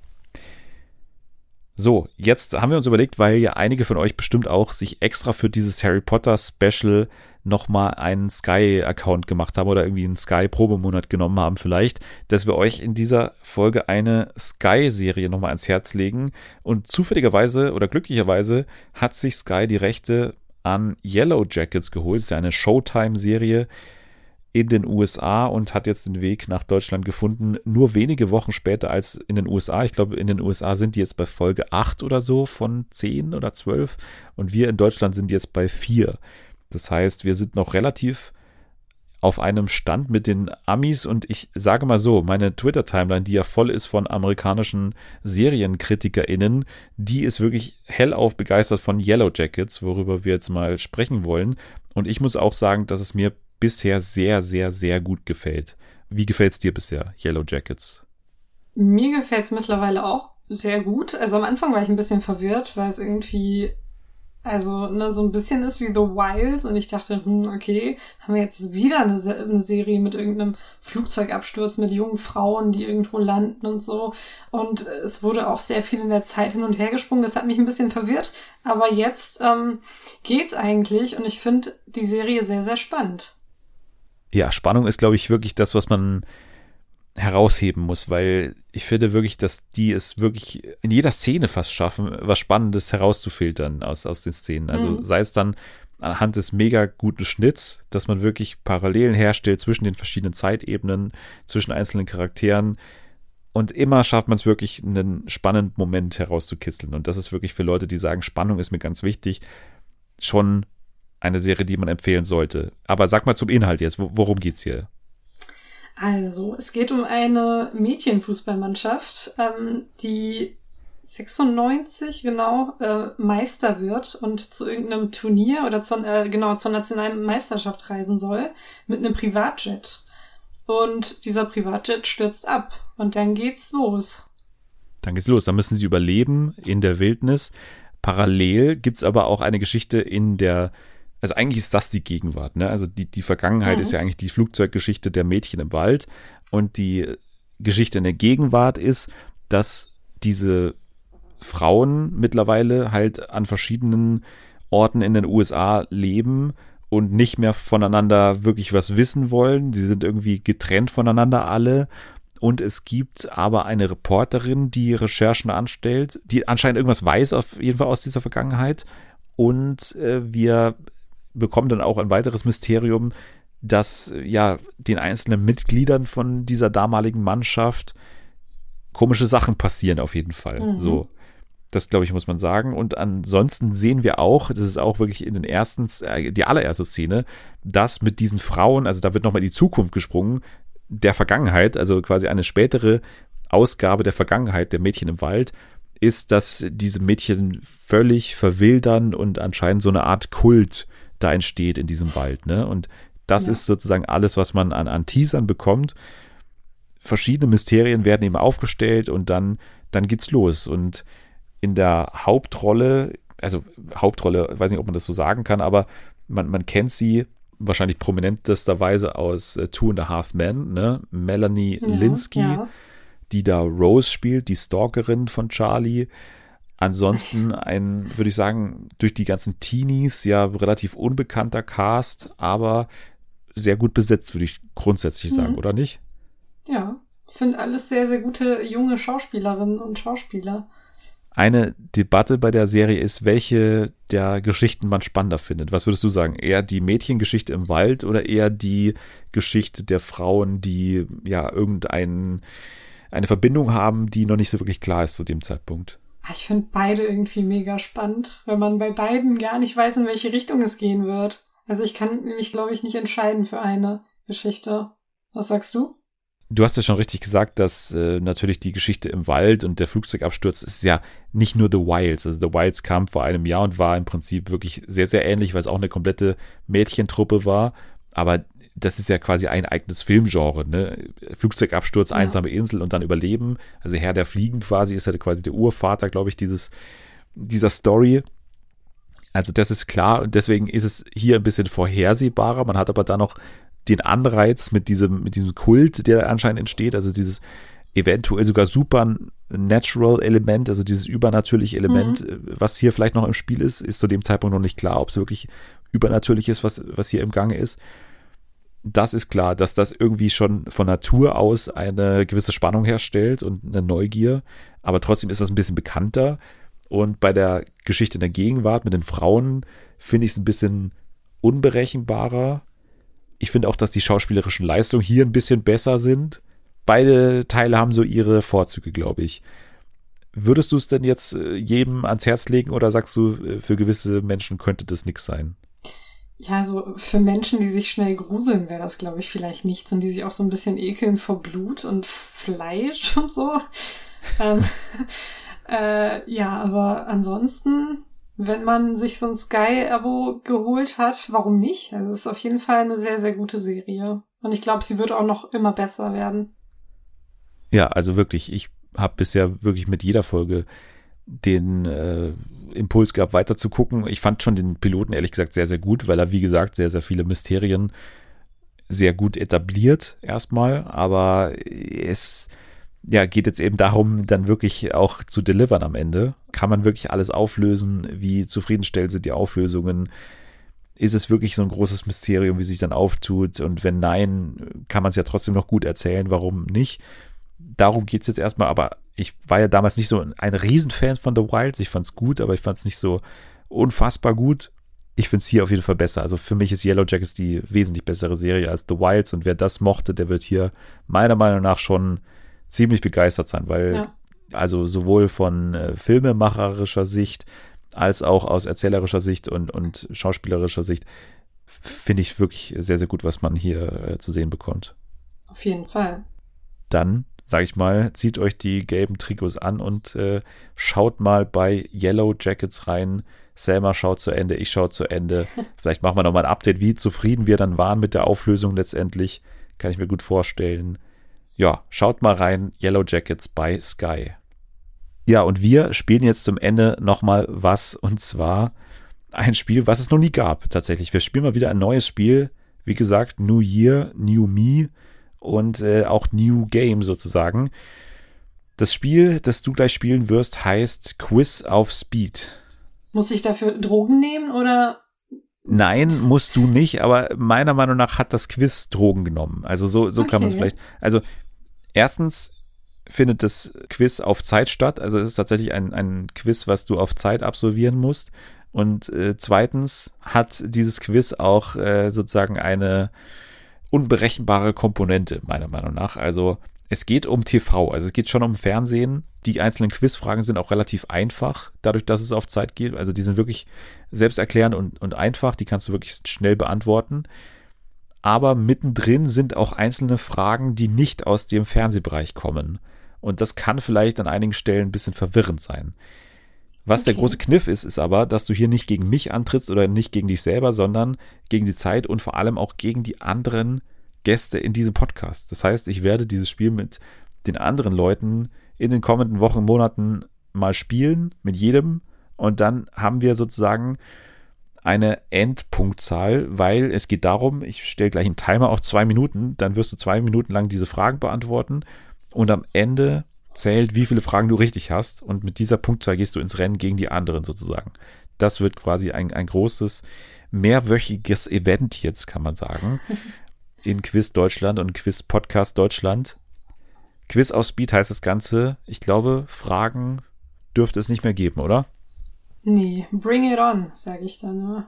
A: So, jetzt haben wir uns überlegt, weil ja einige von euch bestimmt auch sich extra für dieses Harry Potter Special nochmal einen Sky-Account gemacht haben oder irgendwie einen Sky-Probemonat genommen haben vielleicht, dass wir euch in dieser Folge eine Sky-Serie nochmal ans Herz legen. Und zufälligerweise oder glücklicherweise hat sich Sky die Rechte an Yellow Jackets geholt. Das ist ja eine Showtime-Serie, in den USA und hat jetzt den Weg nach Deutschland gefunden, nur wenige Wochen später als in den USA. Ich glaube, in den USA sind die jetzt bei Folge 8 oder so von 10 oder 12 und wir in Deutschland sind jetzt bei 4. Das heißt, wir sind noch relativ auf einem Stand mit den Amis und ich sage mal so, meine Twitter-Timeline, die ja voll ist von amerikanischen SerienkritikerInnen, die ist wirklich hellauf begeistert von Yellow Jackets, worüber wir jetzt mal sprechen wollen. Und ich muss auch sagen, dass es mir bisher sehr, sehr, sehr gut gefällt. Wie gefällt es dir bisher, Yellow Jackets?
B: Mir gefällt es mittlerweile auch sehr gut. Also am Anfang war ich ein bisschen verwirrt, weil es irgendwie, also ne, so ein bisschen ist wie The Wilds und ich dachte, hm, okay, haben wir jetzt wieder eine, eine Serie mit irgendeinem Flugzeugabsturz mit jungen Frauen, die irgendwo landen und so. Und es wurde auch sehr viel in der Zeit hin und her gesprungen. Das hat mich ein bisschen verwirrt. Aber jetzt ähm, geht's eigentlich und ich finde die Serie sehr, sehr spannend
A: ja, Spannung ist, glaube ich, wirklich das, was man herausheben muss, weil ich finde wirklich, dass die es wirklich in jeder Szene fast schaffen, was Spannendes herauszufiltern aus, aus den Szenen. Also mhm. sei es dann anhand des mega guten Schnitts, dass man wirklich Parallelen herstellt zwischen den verschiedenen Zeitebenen, zwischen einzelnen Charakteren. Und immer schafft man es wirklich, einen spannenden Moment herauszukitzeln. Und das ist wirklich für Leute, die sagen, Spannung ist mir ganz wichtig, schon eine Serie, die man empfehlen sollte. Aber sag mal zum Inhalt jetzt, worum geht's hier?
B: Also, es geht um eine Mädchenfußballmannschaft, ähm, die 96 genau äh, Meister wird und zu irgendeinem Turnier oder zu, äh, genau zur nationalen Meisterschaft reisen soll mit einem Privatjet. Und dieser Privatjet stürzt ab und dann geht's los.
A: Dann geht's los. Dann müssen sie überleben in der Wildnis. Parallel gibt's aber auch eine Geschichte in der also eigentlich ist das die Gegenwart, ne? Also die, die Vergangenheit mhm. ist ja eigentlich die Flugzeuggeschichte der Mädchen im Wald und die Geschichte in der Gegenwart ist, dass diese Frauen mittlerweile halt an verschiedenen Orten in den USA leben und nicht mehr voneinander wirklich was wissen wollen. Sie sind irgendwie getrennt voneinander alle. Und es gibt aber eine Reporterin, die Recherchen anstellt, die anscheinend irgendwas weiß, auf jeden Fall aus dieser Vergangenheit. Und äh, wir bekommen dann auch ein weiteres Mysterium, dass ja den einzelnen Mitgliedern von dieser damaligen Mannschaft komische Sachen passieren auf jeden Fall. Mhm. So. Das, glaube ich, muss man sagen. Und ansonsten sehen wir auch, das ist auch wirklich in den ersten, äh, die allererste Szene, dass mit diesen Frauen, also da wird nochmal in die Zukunft gesprungen, der Vergangenheit, also quasi eine spätere Ausgabe der Vergangenheit der Mädchen im Wald, ist, dass diese Mädchen völlig verwildern und anscheinend so eine Art Kult da entsteht in diesem Wald. Ne? Und das ja. ist sozusagen alles, was man an, an Teasern bekommt. Verschiedene Mysterien werden eben aufgestellt und dann, dann geht's los. Und in der Hauptrolle, also Hauptrolle, weiß nicht, ob man das so sagen kann, aber man, man kennt sie wahrscheinlich prominentesterweise aus äh, Two and a Half Men, ne? Melanie ja, Linsky, ja. die da Rose spielt, die Stalkerin von Charlie. Ansonsten ein, würde ich sagen, durch die ganzen Teenies ja relativ unbekannter Cast, aber sehr gut besetzt, würde ich grundsätzlich sagen, mhm. oder nicht?
B: Ja, sind alles sehr, sehr gute junge Schauspielerinnen und Schauspieler.
A: Eine Debatte bei der Serie ist, welche der Geschichten man spannender findet. Was würdest du sagen? Eher die Mädchengeschichte im Wald oder eher die Geschichte der Frauen, die ja irgendeine Verbindung haben, die noch nicht so wirklich klar ist zu dem Zeitpunkt?
B: Ah, ich finde beide irgendwie mega spannend, weil man bei beiden gar nicht weiß, in welche Richtung es gehen wird. Also ich kann mich, glaube ich, nicht entscheiden für eine Geschichte. Was sagst du?
A: Du hast ja schon richtig gesagt, dass äh, natürlich die Geschichte im Wald und der Flugzeugabsturz ist ja nicht nur The Wilds. Also The Wilds kam vor einem Jahr und war im Prinzip wirklich sehr, sehr ähnlich, weil es auch eine komplette Mädchentruppe war. Aber das ist ja quasi ein eigenes Filmgenre, ne? Flugzeugabsturz, ja. einsame Insel und dann Überleben. Also Herr der Fliegen quasi ist ja quasi der Urvater, glaube ich, dieses, dieser Story. Also das ist klar und deswegen ist es hier ein bisschen vorhersehbarer. Man hat aber da noch den Anreiz mit diesem, mit diesem Kult, der anscheinend entsteht, also dieses eventuell sogar supernatural Element, also dieses übernatürliche Element, mhm. was hier vielleicht noch im Spiel ist, ist zu dem Zeitpunkt noch nicht klar, ob es wirklich übernatürlich ist, was, was hier im Gange ist. Das ist klar, dass das irgendwie schon von Natur aus eine gewisse Spannung herstellt und eine Neugier, aber trotzdem ist das ein bisschen bekannter. Und bei der Geschichte in der Gegenwart mit den Frauen finde ich es ein bisschen unberechenbarer ich finde auch, dass die schauspielerischen Leistungen hier ein bisschen besser sind. Beide Teile haben so ihre Vorzüge, glaube ich. Würdest du es denn jetzt äh, jedem ans Herz legen oder sagst du, äh, für gewisse Menschen könnte das nichts sein?
B: Ja, so für Menschen, die sich schnell gruseln, wäre das, glaube ich, vielleicht nichts und die sich auch so ein bisschen ekeln vor Blut und Fleisch [LAUGHS] und so. ähm, [LAUGHS] äh, ja, aber ansonsten wenn man sich so ein Sky-Abo geholt hat, warum nicht? Also es ist auf jeden Fall eine sehr, sehr gute Serie. Und ich glaube, sie wird auch noch immer besser werden.
A: Ja, also wirklich, ich habe bisher wirklich mit jeder Folge den äh, Impuls gehabt, weiter zu gucken. Ich fand schon den Piloten ehrlich gesagt sehr, sehr gut, weil er, wie gesagt, sehr, sehr viele Mysterien sehr gut etabliert erstmal, aber es ja, geht jetzt eben darum, dann wirklich auch zu delivern am Ende. Kann man wirklich alles auflösen? Wie zufriedenstellend sind die Auflösungen? Ist es wirklich so ein großes Mysterium, wie sich dann auftut? Und wenn nein, kann man es ja trotzdem noch gut erzählen. Warum nicht? Darum geht es jetzt erstmal. Aber ich war ja damals nicht so ein Riesenfan von The Wilds. Ich fand es gut, aber ich fand es nicht so unfassbar gut. Ich finde es hier auf jeden Fall besser. Also für mich ist Yellow Jackets die wesentlich bessere Serie als The Wilds. Und wer das mochte, der wird hier meiner Meinung nach schon ziemlich begeistert sein, weil ja. also sowohl von äh, filmemacherischer Sicht als auch aus erzählerischer Sicht und, und schauspielerischer Sicht finde ich wirklich sehr, sehr gut, was man hier äh, zu sehen bekommt.
B: Auf jeden Fall.
A: Dann, sage ich mal, zieht euch die gelben Trikots an und äh, schaut mal bei Yellow Jackets rein. Selma schaut zu Ende, ich schaue zu Ende. [LAUGHS] Vielleicht machen wir nochmal ein Update, wie zufrieden wir dann waren mit der Auflösung letztendlich. Kann ich mir gut vorstellen ja, schaut mal rein, Yellow Jackets bei Sky. Ja, und wir spielen jetzt zum Ende nochmal was, und zwar ein Spiel, was es noch nie gab, tatsächlich. Wir spielen mal wieder ein neues Spiel. Wie gesagt, New Year, New Me und äh, auch New Game sozusagen. Das Spiel, das du gleich spielen wirst, heißt Quiz auf Speed.
B: Muss ich dafür Drogen nehmen oder
A: Nein, musst du nicht, aber meiner Meinung nach hat das Quiz Drogen genommen. Also so, so okay. kann man es vielleicht. Also Erstens findet das Quiz auf Zeit statt. Also es ist tatsächlich ein, ein Quiz, was du auf Zeit absolvieren musst. Und äh, zweitens hat dieses Quiz auch äh, sozusagen eine unberechenbare Komponente, meiner Meinung nach. Also es geht um TV, also es geht schon um Fernsehen. Die einzelnen Quizfragen sind auch relativ einfach, dadurch, dass es auf Zeit geht. Also die sind wirklich selbsterklärend und, und einfach, die kannst du wirklich schnell beantworten aber mittendrin sind auch einzelne Fragen, die nicht aus dem Fernsehbereich kommen. Und das kann vielleicht an einigen Stellen ein bisschen verwirrend sein. Was okay. der große Kniff ist, ist aber, dass du hier nicht gegen mich antrittst oder nicht gegen dich selber, sondern gegen die Zeit und vor allem auch gegen die anderen Gäste in diesem Podcast. Das heißt, ich werde dieses Spiel mit den anderen Leuten in den kommenden Wochen, Monaten mal spielen, mit jedem. Und dann haben wir sozusagen eine Endpunktzahl, weil es geht darum, ich stelle gleich einen Timer auf zwei Minuten, dann wirst du zwei Minuten lang diese Fragen beantworten und am Ende zählt, wie viele Fragen du richtig hast und mit dieser Punktzahl gehst du ins Rennen gegen die anderen sozusagen. Das wird quasi ein, ein großes, mehrwöchiges Event jetzt, kann man sagen, [LAUGHS] in Quiz Deutschland und Quiz Podcast Deutschland. Quiz aus Speed heißt das Ganze. Ich glaube, Fragen dürfte es nicht mehr geben, oder?
B: Nee, bring it on, sage ich dann nur.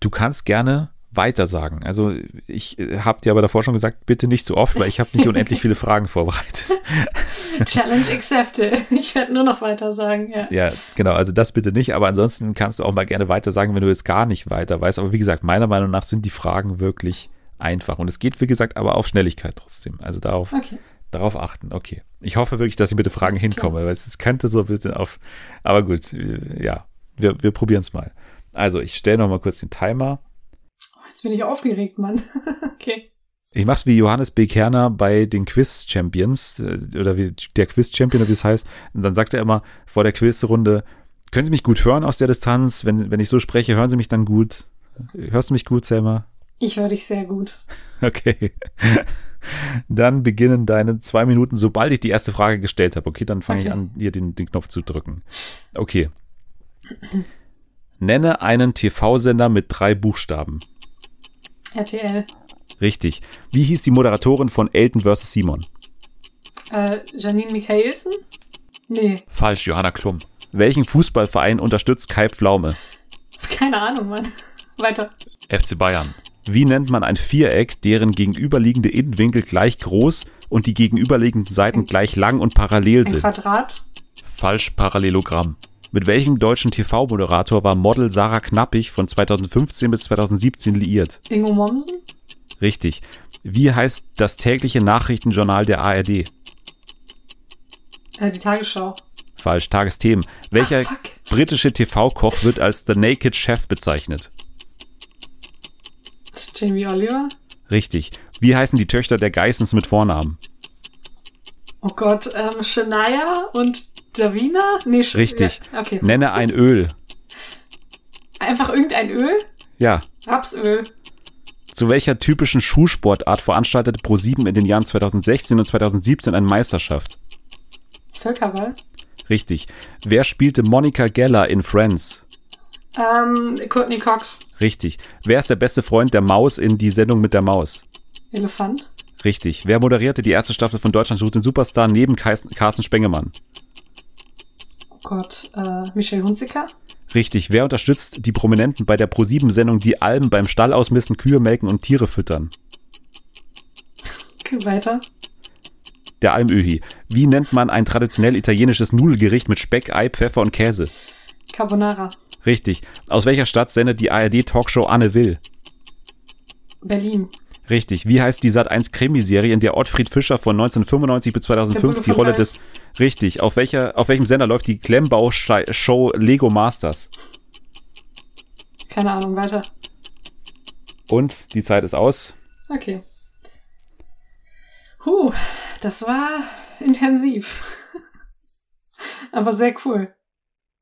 A: Du kannst gerne weiter sagen. Also ich äh, habe dir aber davor schon gesagt, bitte nicht zu oft, weil ich habe nicht unendlich [LAUGHS] viele Fragen vorbereitet. [LAUGHS]
B: Challenge accepted. Ich werde nur noch weiter sagen, ja.
A: Ja, genau, also das bitte nicht, aber ansonsten kannst du auch mal gerne weiter sagen, wenn du jetzt gar nicht weiter weißt. Aber wie gesagt, meiner Meinung nach sind die Fragen wirklich einfach. Und es geht, wie gesagt, aber auf Schnelligkeit trotzdem. Also darauf, okay. darauf achten. Okay. Ich hoffe wirklich, dass ich mit den Fragen hinkomme, weil es könnte so ein bisschen auf. Aber gut, ja, wir, wir probieren es mal. Also, ich stelle noch mal kurz den Timer.
B: Jetzt bin ich aufgeregt, Mann. [LAUGHS] okay.
A: Ich mach's wie Johannes B. Kerner bei den Quiz Champions äh, oder wie der Quiz Champion, wie es heißt. Und dann sagt er immer vor der Quizrunde, können Sie mich gut hören aus der Distanz? Wenn, wenn ich so spreche, hören Sie mich dann gut? Hörst du mich gut, Selma?
B: Ich höre dich sehr gut.
A: Okay. Dann beginnen deine zwei Minuten, sobald ich die erste Frage gestellt habe. Okay, dann fange okay. ich an, hier den, den Knopf zu drücken. Okay. Nenne einen TV-Sender mit drei Buchstaben.
B: RTL.
A: Richtig. Wie hieß die Moderatorin von Elton vs. Simon?
B: Äh, Janine Michaelsen? Nee.
A: Falsch, Johanna Klum. Welchen Fußballverein unterstützt Kai Pflaume?
B: Keine Ahnung, Mann. [LAUGHS] Weiter.
A: FC Bayern. Wie nennt man ein Viereck, deren gegenüberliegende Innenwinkel gleich groß und die gegenüberliegenden Seiten gleich lang und parallel sind?
B: Ein Quadrat?
A: Falsch, Parallelogramm. Mit welchem deutschen TV-Moderator war Model Sarah Knappig von 2015 bis 2017 liiert?
B: Ingo Mommsen?
A: Richtig. Wie heißt das tägliche Nachrichtenjournal der ARD? Äh,
B: die Tagesschau.
A: Falsch, Tagesthemen. Welcher Ach, britische TV-Koch wird als The Naked Chef bezeichnet?
B: Jamie Oliver?
A: Richtig. Wie heißen die Töchter der Geissens mit Vornamen?
B: Oh Gott, ähm, Shania und Davina? Nee,
A: Richtig. Ja, okay. Nenne ein Öl.
B: Einfach irgendein Öl?
A: Ja.
B: Rapsöl.
A: Zu welcher typischen Schulsportart veranstaltete Pro7 in den Jahren 2016 und 2017 eine Meisterschaft?
B: Völkerball.
A: Richtig. Wer spielte Monica Geller in Friends?
B: Ähm, Courtney Cox.
A: Richtig. Wer ist der beste Freund der Maus in die Sendung mit der Maus?
B: Elefant.
A: Richtig. Wer moderierte die erste Staffel von Deutschland sucht den Superstar neben Carsten Spengemann?
B: Gott, äh, Michelle Hunziker?
A: Richtig. Wer unterstützt die Prominenten bei der Pro7-Sendung Die Alben beim Stall ausmisten, Kühe melken und Tiere füttern?
B: Okay, weiter.
A: Der Almöhi. Wie nennt man ein traditionell italienisches Nudelgericht mit Speck, Ei, Pfeffer und Käse?
B: Carbonara.
A: Richtig. Aus welcher Stadt sendet die ARD-Talkshow Anne Will?
B: Berlin.
A: Richtig. Wie heißt die Sat1 Krimiserie, in der Ottfried Fischer von 1995 bis 2005 die Rolle des. Richtig. Auf, welcher, auf welchem Sender läuft die Klemmbau-Show Lego Masters?
B: Keine Ahnung, weiter.
A: Und die Zeit ist aus.
B: Okay. Huh, das war intensiv. [LAUGHS] Aber sehr cool.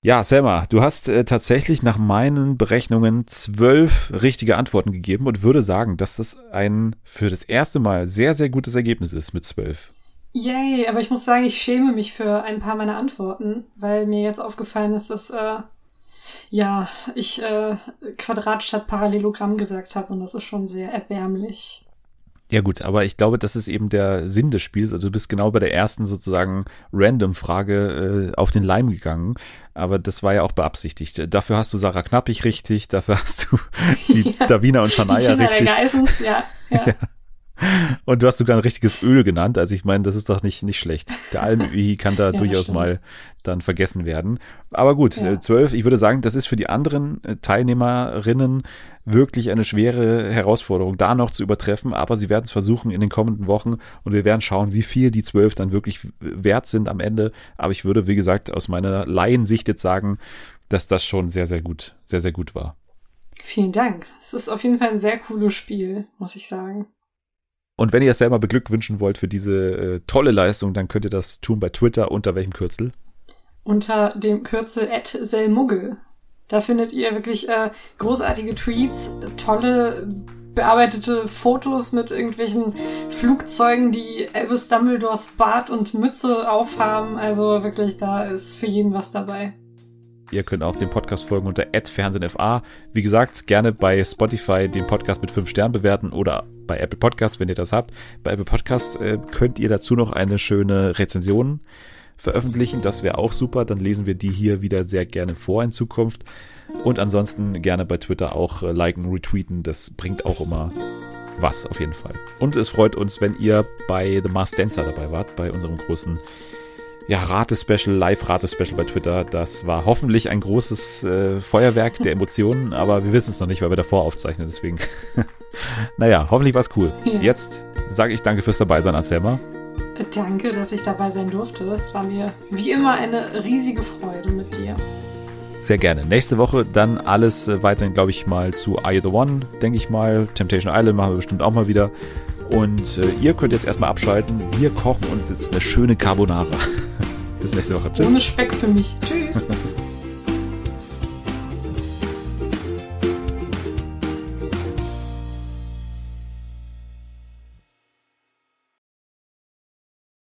A: Ja, Selma, du hast äh, tatsächlich nach meinen Berechnungen zwölf richtige Antworten gegeben und würde sagen, dass das ein für das erste Mal sehr, sehr gutes Ergebnis ist mit zwölf.
B: Yay, aber ich muss sagen, ich schäme mich für ein paar meiner Antworten, weil mir jetzt aufgefallen ist, dass äh, ja, ich äh, Quadrat statt Parallelogramm gesagt habe und das ist schon sehr erbärmlich.
A: Ja gut, aber ich glaube, das ist eben der Sinn des Spiels. Also du bist genau bei der ersten sozusagen Random-Frage äh, auf den Leim gegangen. Aber das war ja auch beabsichtigt. Dafür hast du Sarah Knappig richtig, dafür hast du die [LAUGHS] ja, Davina und Shania richtig.
B: Geissens, [LAUGHS] ja, ja. ja.
A: Und du hast sogar ein richtiges Öl genannt. Also ich meine, das ist doch nicht, nicht schlecht. Der Almöhi kann da [LAUGHS] ja, durchaus mal dann vergessen werden. Aber gut, ja. Äh, zwölf, ich würde sagen, das ist für die anderen äh, Teilnehmerinnen wirklich eine schwere Herausforderung, da noch zu übertreffen. Aber sie werden es versuchen in den kommenden Wochen und wir werden schauen, wie viel die zwölf dann wirklich wert sind am Ende. Aber ich würde, wie gesagt, aus meiner Laiensicht jetzt sagen, dass das schon sehr, sehr gut, sehr, sehr gut war.
B: Vielen Dank. Es ist auf jeden Fall ein sehr cooles Spiel, muss ich sagen.
A: Und wenn ihr es selber beglückwünschen wollt für diese äh, tolle Leistung, dann könnt ihr das tun bei Twitter. Unter welchem Kürzel?
B: Unter dem Kürzel @selmuggel. Da findet ihr wirklich äh, großartige Tweets, tolle bearbeitete Fotos mit irgendwelchen Flugzeugen, die Elvis Dumbledores Bart und Mütze aufhaben. Also wirklich, da ist für jeden was dabei.
A: Ihr könnt auch dem Podcast folgen unter @fernsehenfa. Wie gesagt, gerne bei Spotify den Podcast mit 5 Sternen bewerten oder bei Apple Podcast, wenn ihr das habt. Bei Apple Podcast äh, könnt ihr dazu noch eine schöne Rezension veröffentlichen. Das wäre auch super. Dann lesen wir die hier wieder sehr gerne vor in Zukunft. Und ansonsten gerne bei Twitter auch äh, liken, retweeten. Das bringt auch immer was auf jeden Fall. Und es freut uns, wenn ihr bei The Masked Dancer dabei wart, bei unserem großen ja, Rate-Special, Live-Rate-Special bei Twitter. Das war hoffentlich ein großes äh, Feuerwerk der Emotionen, [LAUGHS] aber wir wissen es noch nicht, weil wir davor aufzeichnen. Deswegen, [LAUGHS] naja, hoffentlich war es cool. Ja. Jetzt sage ich danke fürs Dabeisein, Anselma.
B: Danke, dass ich dabei sein durfte. Es war mir wie immer eine riesige Freude mit dir.
A: Sehr gerne. Nächste Woche dann alles äh, weiterhin, glaube ich, mal zu Are You the One, denke ich mal. Temptation Island machen wir bestimmt auch mal wieder. Und äh, ihr könnt jetzt erstmal abschalten. Wir kochen uns jetzt eine schöne Carbonara. [LAUGHS] Bis nächste Woche.
B: Tschüss. Ohne Speck für mich. Tschüss. [LAUGHS]